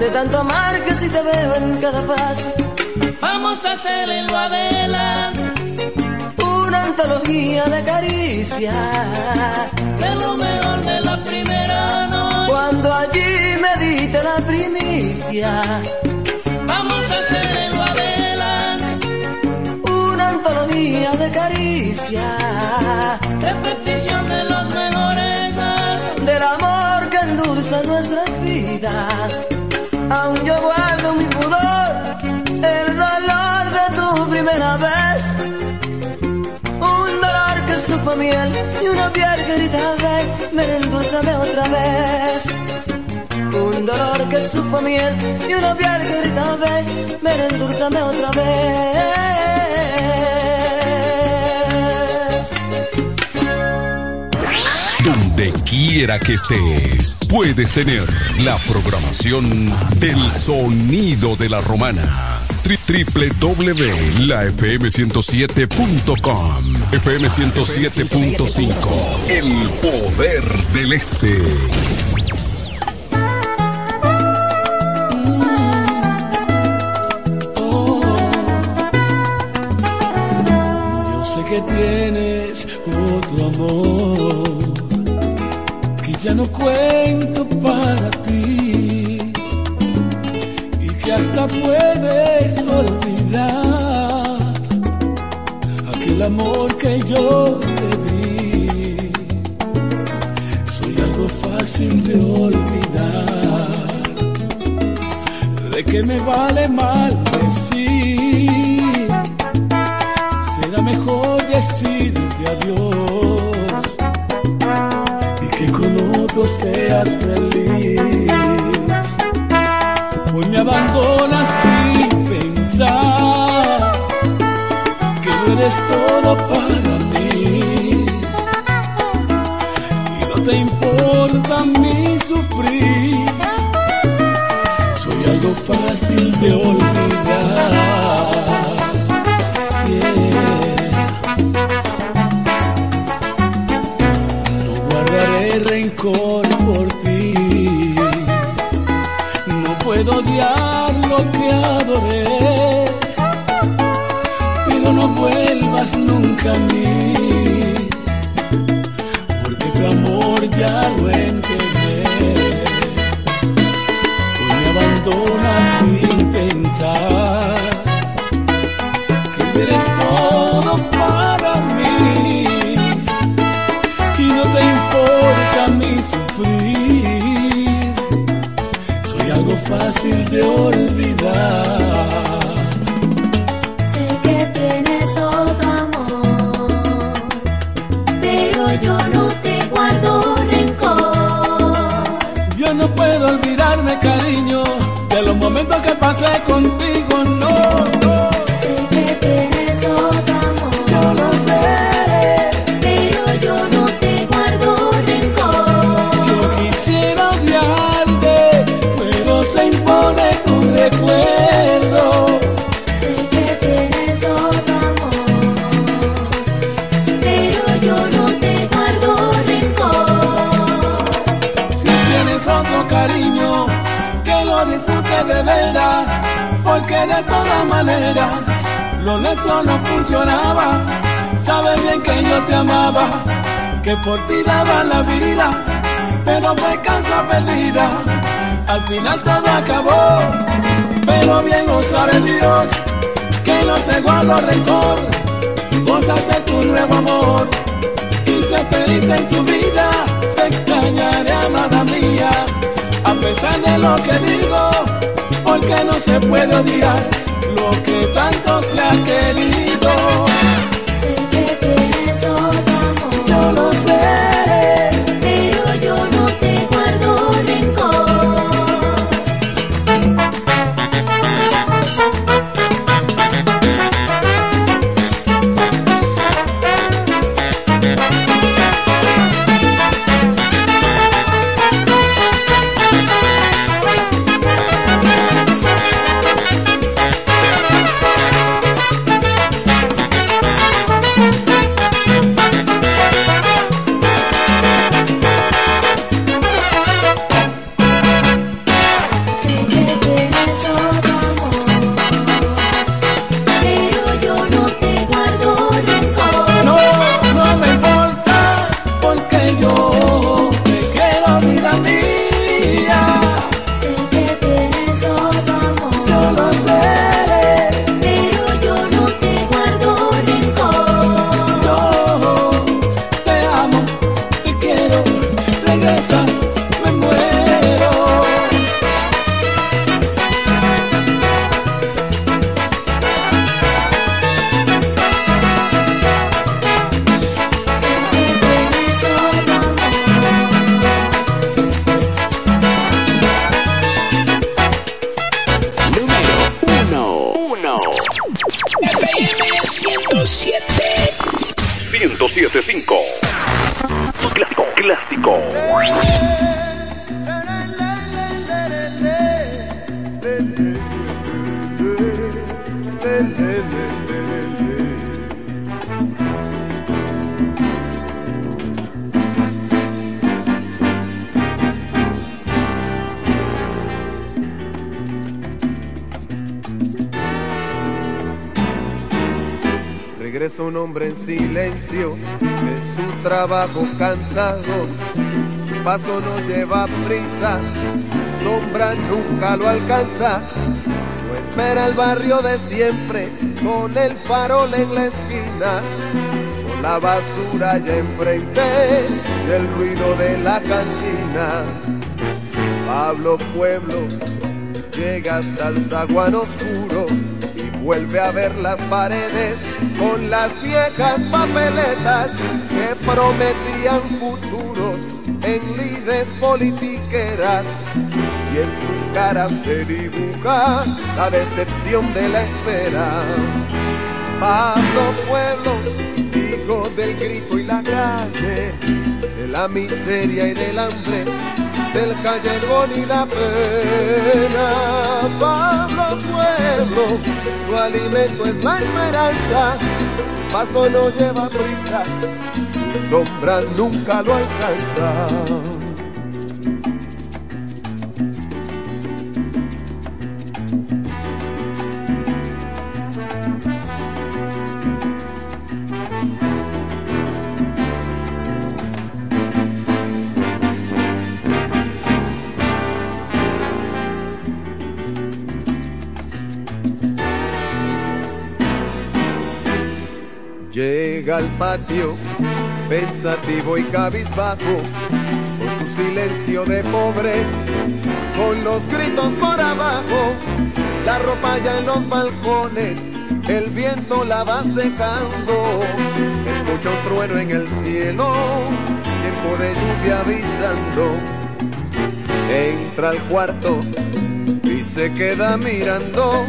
de tanto amar que si te veo en cada paso. Vamos a hacer en lo adelante Una antología de caricias. de lo mejor de la primera noche. Cuando allí me diste la primicia. Vamos a hacer en lo adelante Una antología de caricias. repetición que endulza nuestras vidas. Aún yo guardo mi pudor. El dolor de tu primera vez. Un dolor que supo a miel y una piel que grita ven, ven endulzame otra vez. Un dolor que supo a miel y una piel que grita ven, ven endulzame otra vez. Donde quiera que estés, puedes tener la programación del sonido de la romana. Tri- www.lafm107.com FM 107.5 El poder del este. Yo sé que tienes otro amor ya no cuento para ti. Y que hasta puedes olvidar aquel amor que yo te di. Soy algo fácil de olvidar, de que me vale mal decir será mejor decirte adiós otro seas feliz. abandonas sin pensar que no eres todo para mí y no te importa mi sufrir. Soy algo fácil de olvidar. Lo que adoré. Pero no vuelvas nunca a mí. Porque tu amor ya lo enterré. Maneras lo nuestro no funcionaba. Sabes bien que yo te amaba, que por ti daba la vida, pero fue causa perdida. Al final todo acabó, pero bien lo sabe Dios, que no te guardo rencor, gozas de tu nuevo amor y sé feliz en tu vida. Te extrañaré, amada mía, a pesar de lo que digo, porque no se puede odiar lo que tanto se ha querido. Barrio de siempre con el farol en la esquina. Con la basura ya enfrente y el ruido de la cantina. Pablo Pueblo llega hasta el zaguán oscuro y vuelve a ver las paredes con las viejas papeletas que prometían futuros en lides politiqueras. y en su cara se dibuja la decepción de la espera. Pablo Pueblo, hijo del grito y la calle, de la miseria y del hambre, del callejón y la pena. Pablo Pueblo, su alimento es la esperanza, su paso no lleva prisa, su sombra nunca lo alcanza. Pensativo y cabizbajo, con su silencio de pobre, con los gritos por abajo, la ropa ya en los balcones, el viento la va secando, escucha un trueno en el cielo, tiempo de lluvia avisando, entra al cuarto y se queda mirando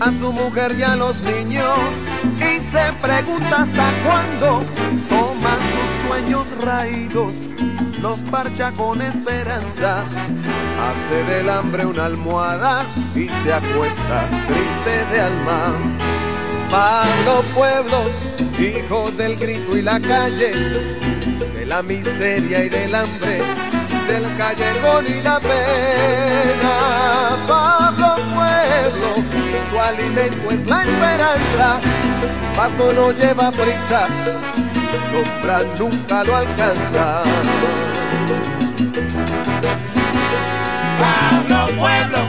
a su mujer y a los niños se pregunta hasta cuándo toma sus sueños raídos, los parcha con esperanzas, hace del hambre una almohada y se acuesta triste de alma. Pablo Pueblo, hijo del grito y la calle, de la miseria y del hambre, del callejón y la pena. Pablo Pueblo, alimento es la esperanza, su paso no lleva prisa, su sombra nunca lo alcanza. Pablo Pueblo,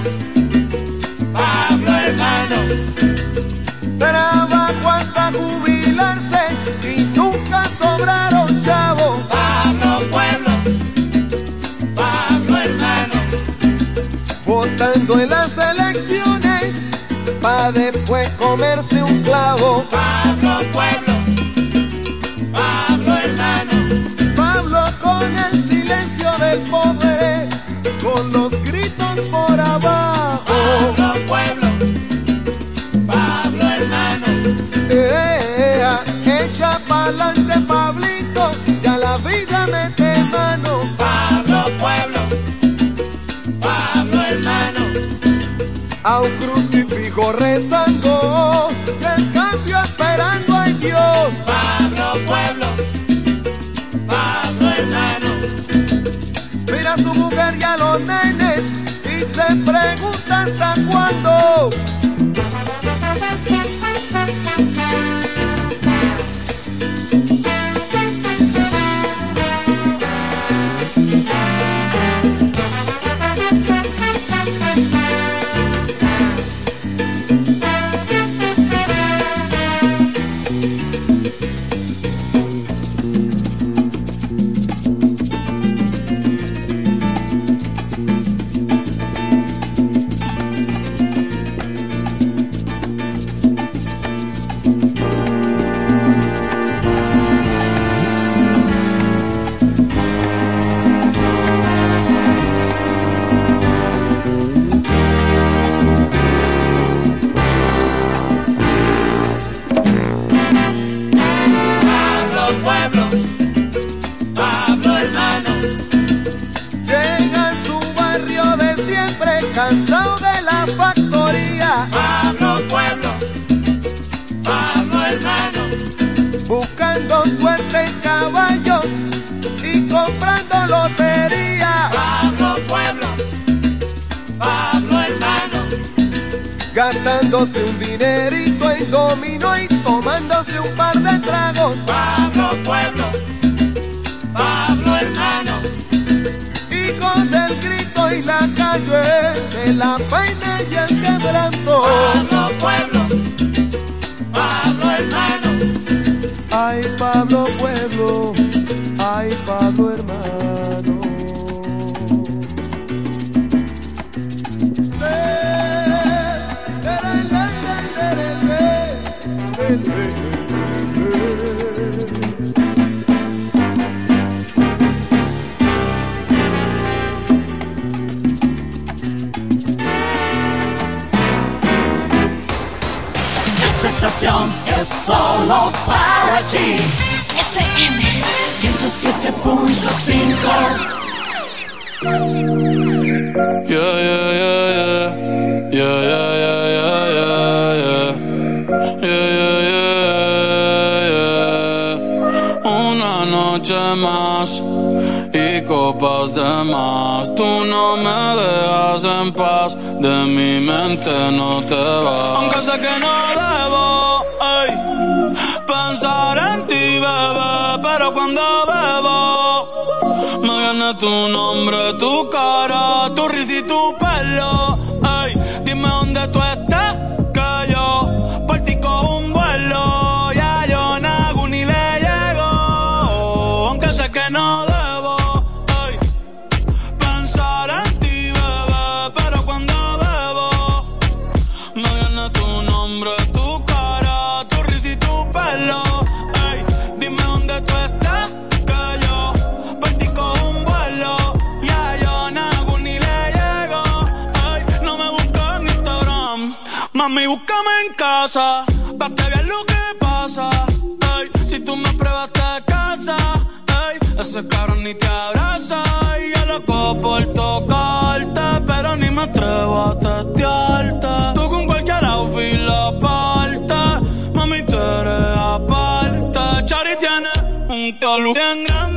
Pablo hermano, Trabajo después comerse un clavo. Pablo Pueblo, Pablo hermano, Pablo con el silencio del pobre, Yeah, yeah, yeah, yeah. Una noche más y copas de más. Tú no me dejas en paz. De mi mente no te vas. Aunque sé que no debo ey, pensar en ti, bebé. Pero cuando bebo. Me viene tu nombre, tu cara, tu risa y tu pelo. Casa, pa' que veas lo que pasa. Ey, si tú me pruebas te casa, ey, ese cabrón ni te abraza. Y yo loco por tocarte, pero ni me atrevo a testearte. Tú con cualquier outfit la parte, mami, tú eres aparte. Chari tiene un culo bien grande,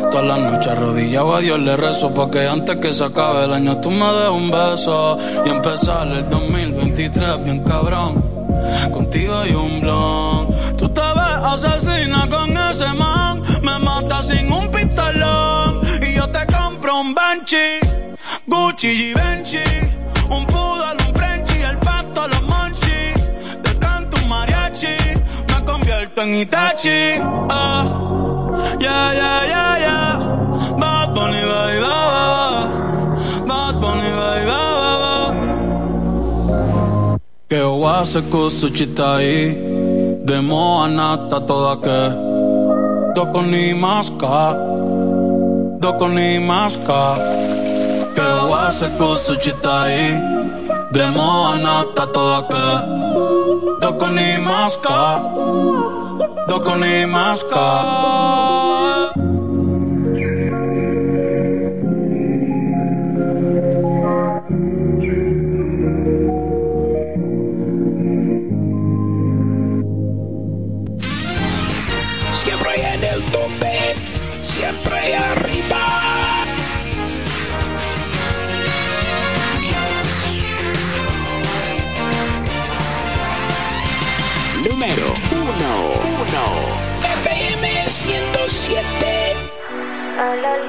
Todas las noches arrodillado a Dios le rezo. Porque antes que se acabe el año, tú me des un beso. Y empezar el 2023 bien cabrón. Contigo hay un blon. Tú te ves asesina con ese man. Me mata sin un pistolón. Y yo te compro un Banshee, Gucci y Benchi. Un poodle, un Frenchie, el pato, los monchis. Te canto un mariachi, me convierto en Itachi. Yeah, yeah, yeah, yeah. Que wase kusuchitai Demo anata toda que Doko ni maska Doko ni maska. Que wase kusuchitai Demo anata toda que Doko ni maska Doko ni maska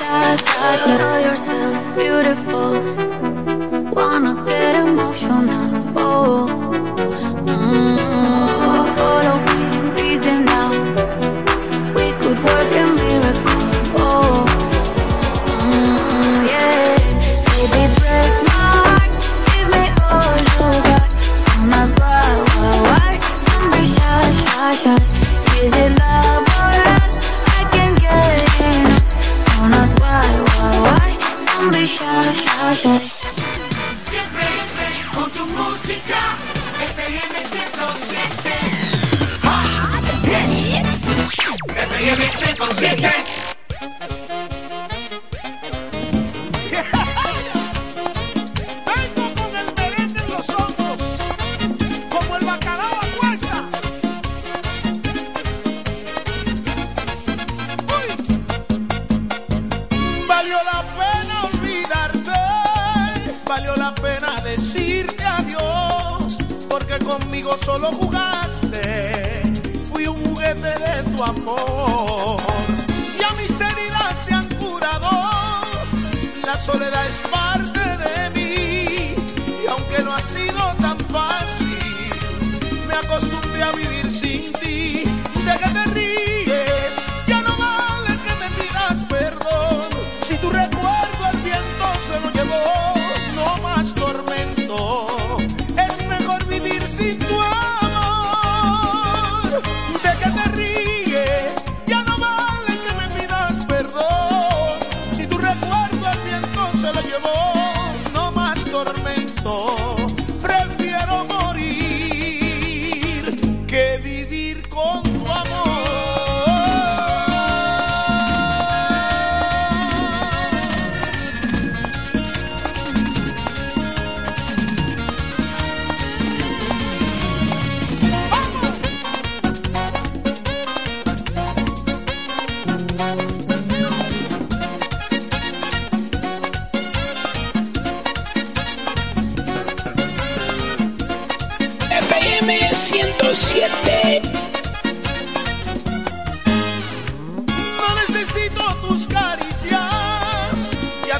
da, da, tell yourself beautiful.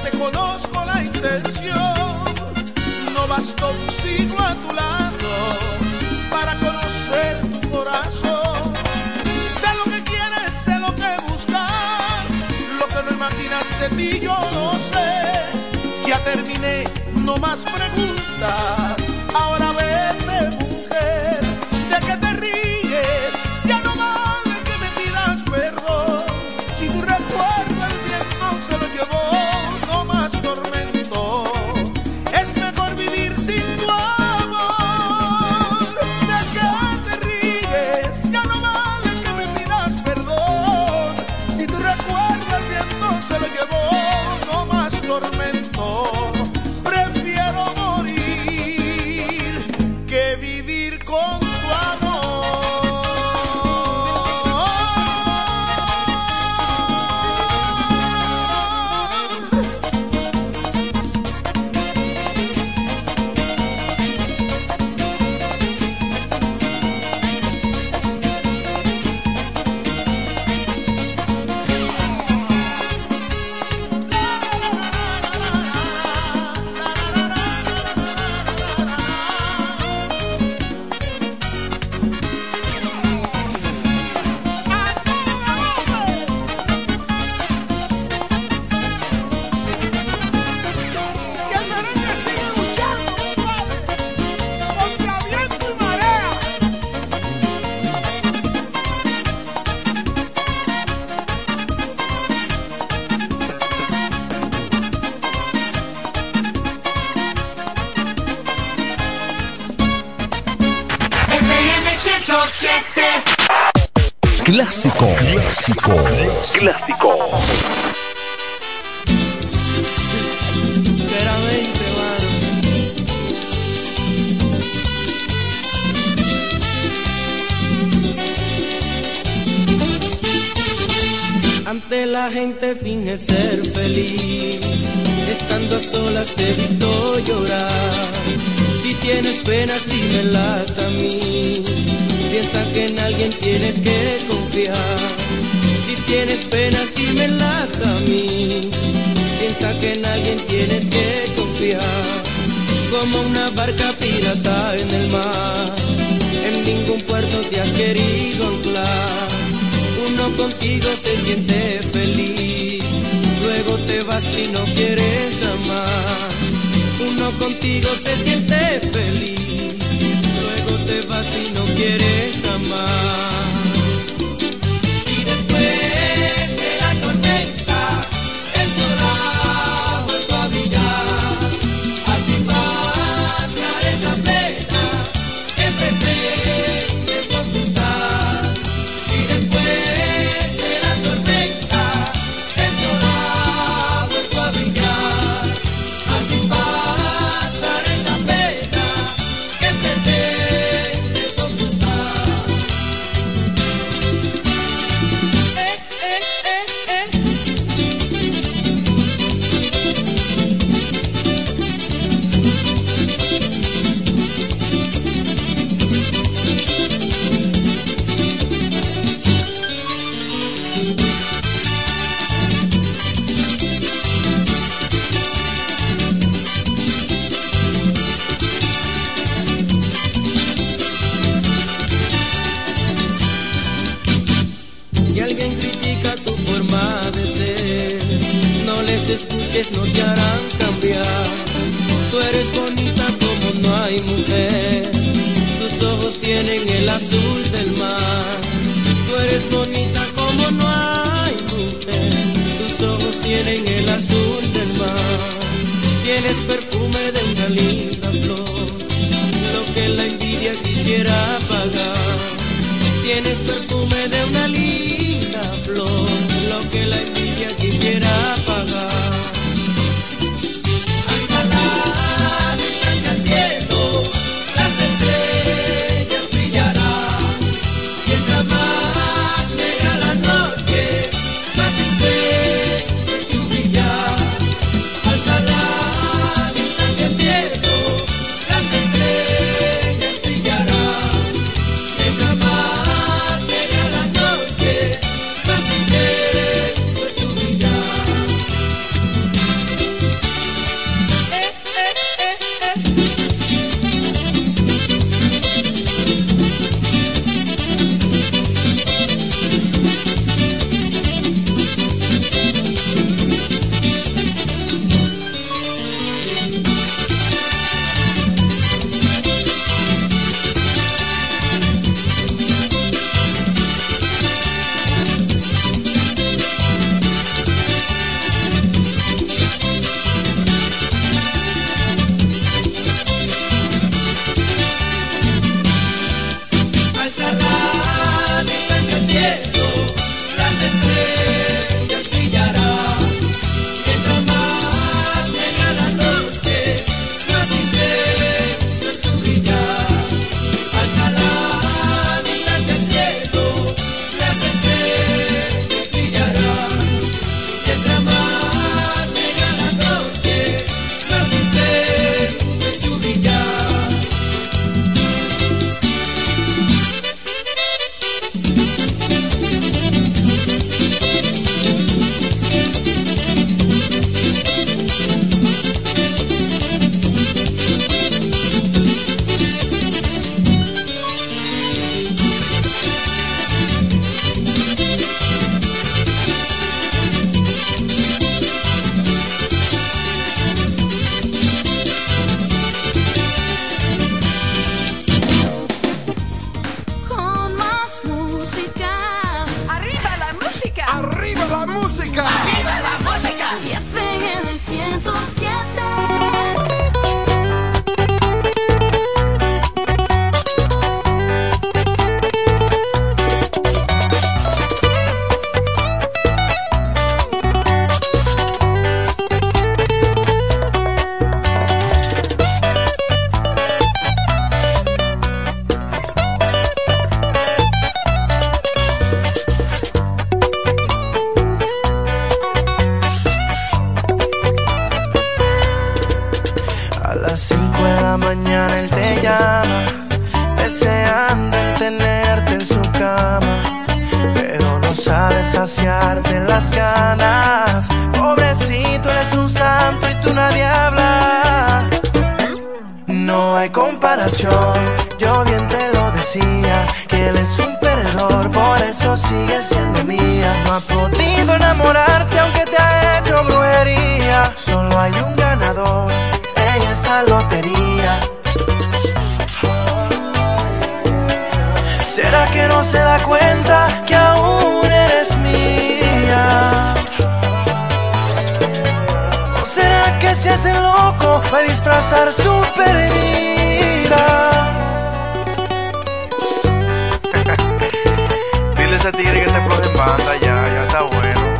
te conozco la intención. No bastó un siglo a tu lado para conocer tu corazón. Sé lo que quieres, sé lo que buscas. Lo que no imaginas de ti yo lo sé. Ya terminé, no más preguntas. Ahora Clásico, Clásicos. Sinceramente, mano. Ante la gente finge ser feliz. Estando a solas te he visto llorar. Si tienes penas, dímelas a mí piensa que en alguien tienes que confiar. Tienes penas, dímelas a mí. Piensa que en alguien tienes que confiar. Como una barca pirata en el mar. En ningún puerto te has querido anclar. Uno contigo se siente feliz. Luego te vas y no quieres amar. Uno contigo se siente feliz. Luego te vas y no quieres amar. Si alguien critica tu forma de ser, no les escuches, no te harán cambiar. Tú eres bonita como no hay mujer, tus ojos tienen el azul del mar. Tú eres bonita como no hay mujer, tus ojos tienen el azul del mar. Tienes perfume de una que no se da cuenta que aún eres mía. ¿O será que se hace loco va a disfrazar su perdida? Dile a ese tigre que se floje en banda ya, ya está bueno.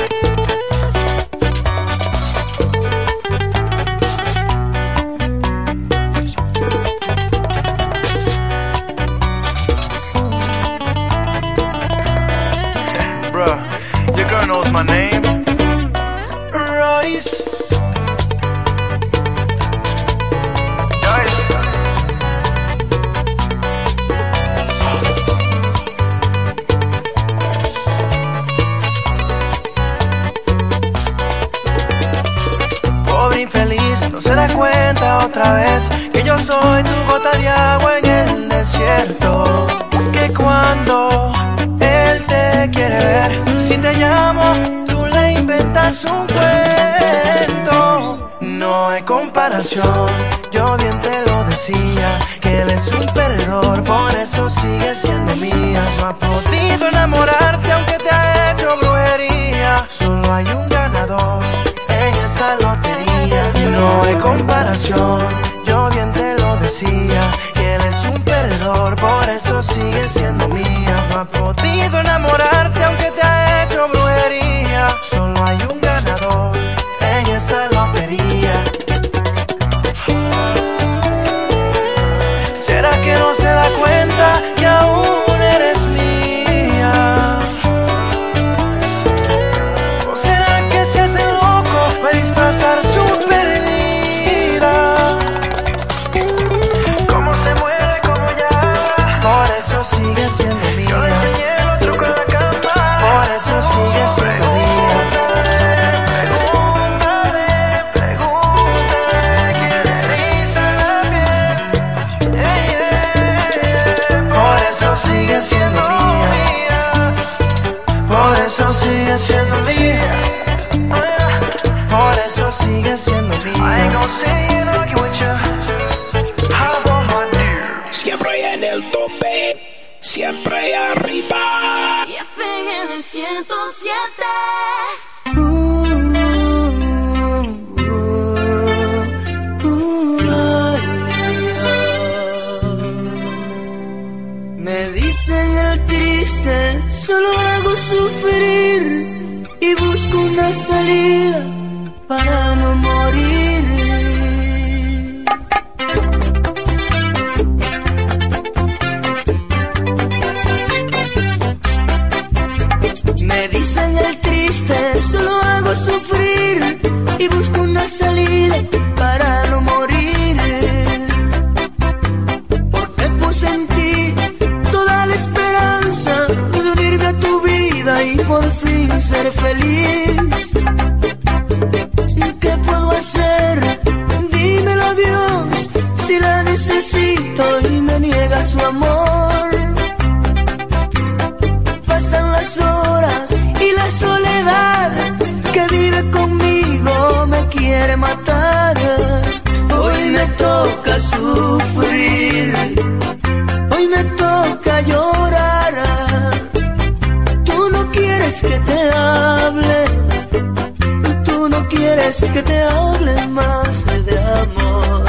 que te hablen más de amor.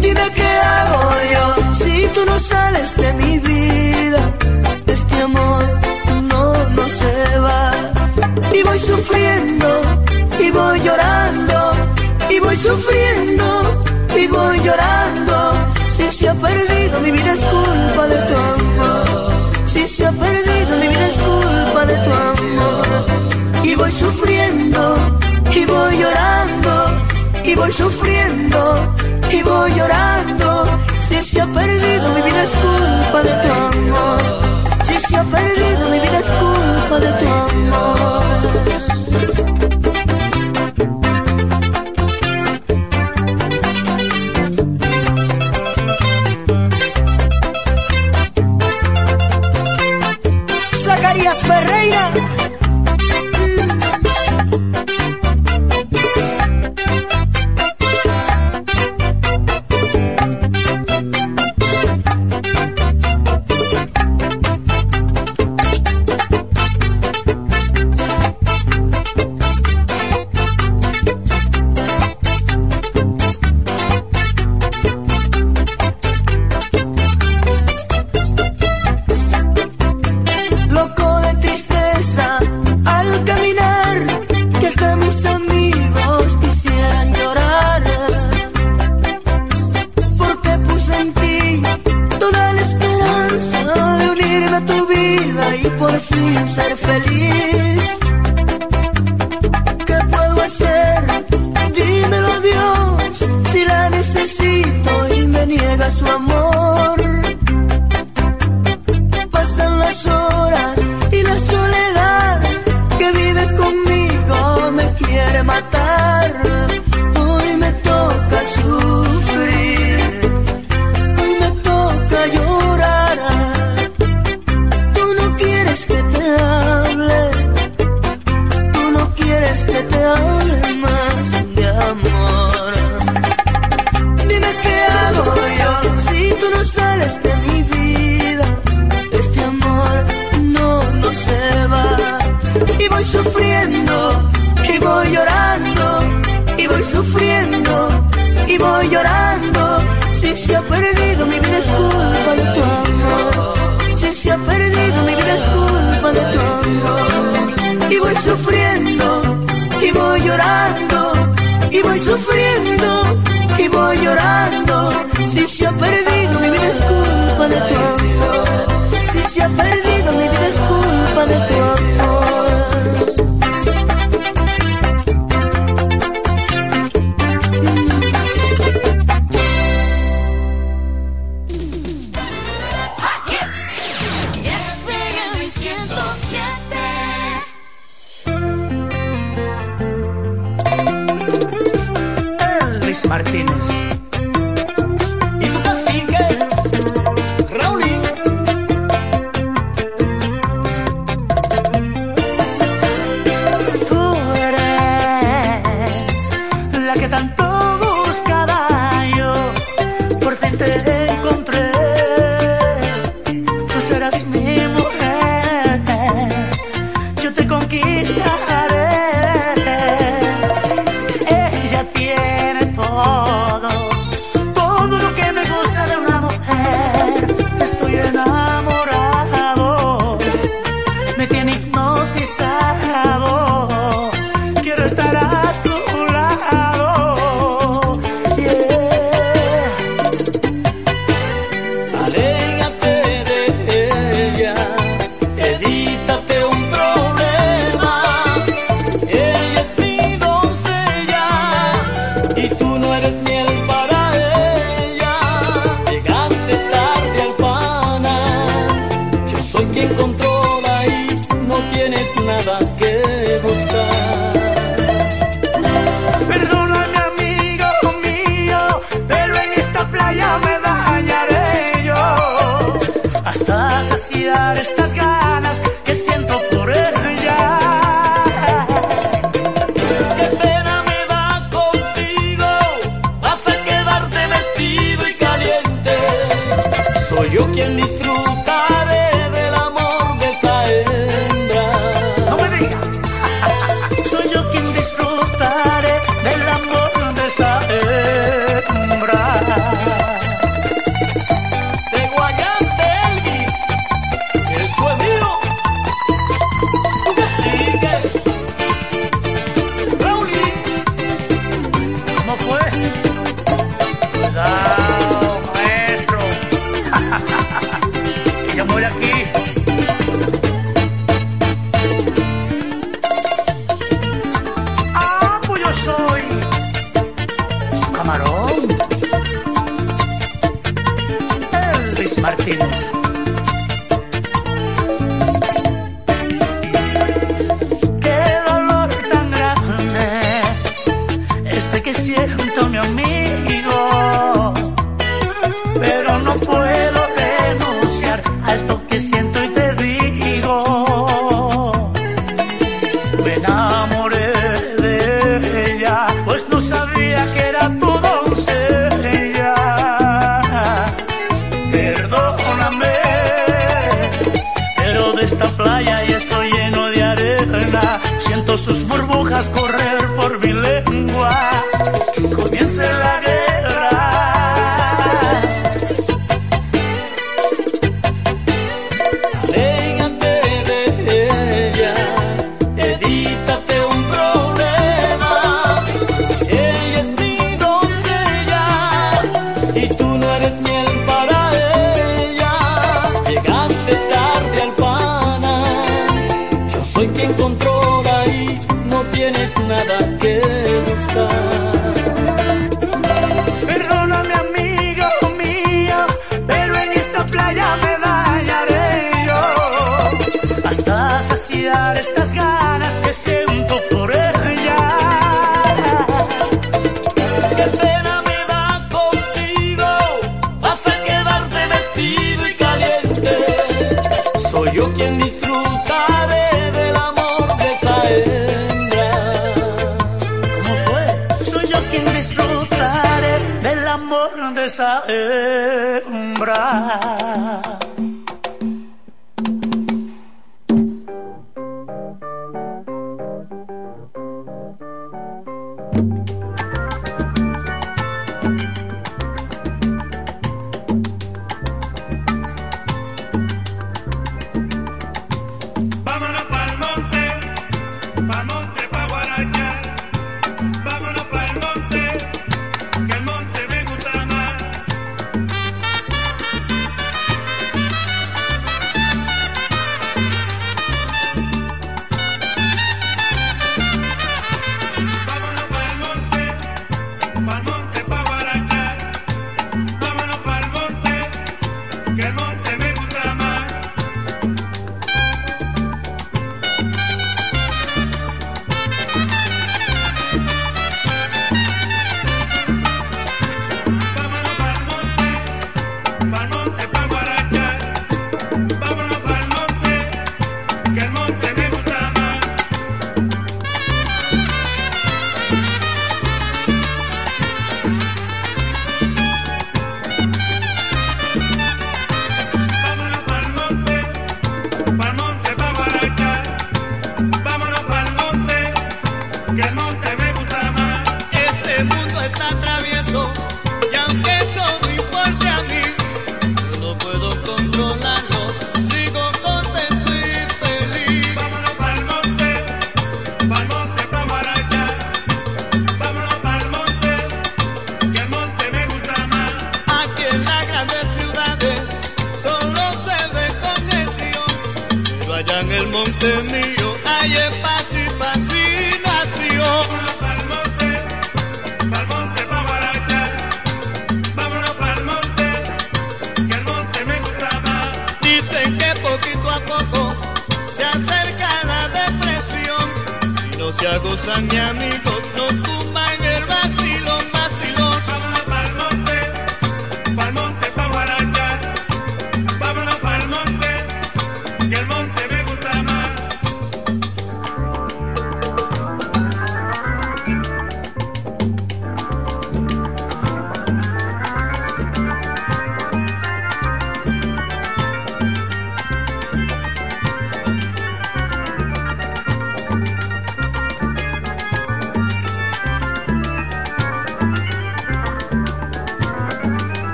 Dime qué hago yo si tú no sales de mi vida. Este amor no, no se va. Y voy sufriendo, y voy llorando, y voy sufriendo, y voy llorando. Si se ha perdido, mi vida es culpa de tu amor. Si se ha perdido, mi vida es culpa de tu amor. Y voy sufriendo y voy llorando y voy sufriendo y voy llorando. Si se ha perdido mi vida es culpa de tu amor. Si se ha perdido mi vida es culpa de tu amor.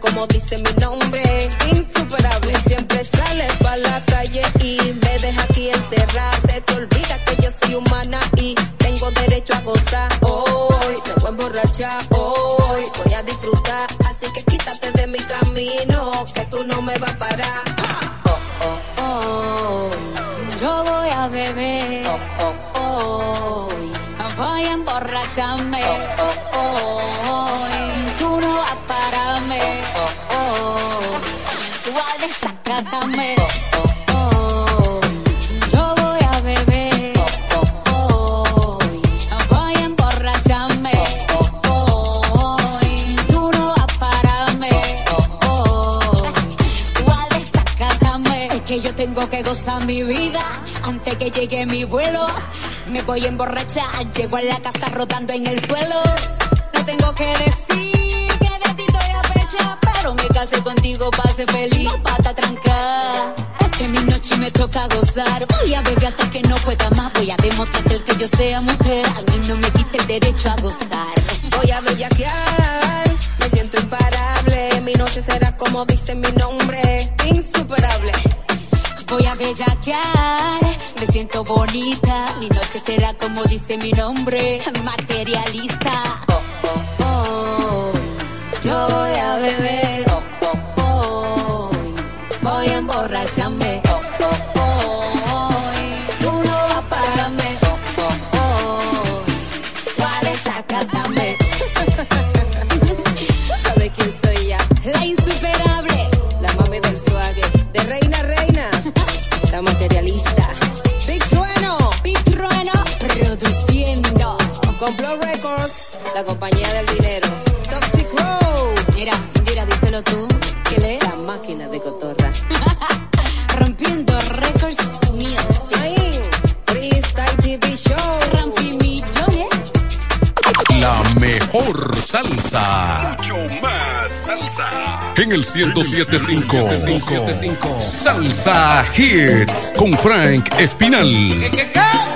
Como dice mi nombre, insuperable. Siempre sales para la calle y me deja aquí encerrada. Se te olvida que yo soy humana y tengo derecho a gozar. Hoy me voy a emborrachar, hoy voy a disfrutar. Así que quítate de mi camino, que tú no me vas a parar. Oh, yo voy a beber. Oh, oh, oh, voy a emborracharme. Oh, oh, oh, mi vida antes que llegue mi vuelo. Me voy a emborrachar, llego a la casa rotando en el suelo. No tengo que decir que de ti estoy a fecha, pero me casé contigo para ser feliz, no pata trancar. Que mi noche me toca gozar. Voy a beber hasta que no pueda más. Voy a demostrarte el que yo sea mujer. A mí no me quita el derecho a gozar. Voy a bellaquear, me siento imparable. Mi noche será como dice mi nombre, insuperable. Bellaquear, me siento bonita. Mi noche será como dice mi nombre, materialista. Oh, oh, oh. Yo voy a beber, Oh, oh, oh. Voy a emborracharme. La compañía del dinero. Toxic Road. Mira, mira, díselo tú. ¿Qué le? La máquina de cotorra. Rompiendo récords míos. Ahí. Freestyle TV Show. Ramfi Millones. La mejor salsa. Mucho más salsa. En el 1075. Salsa Hits. Con Frank Espinal. No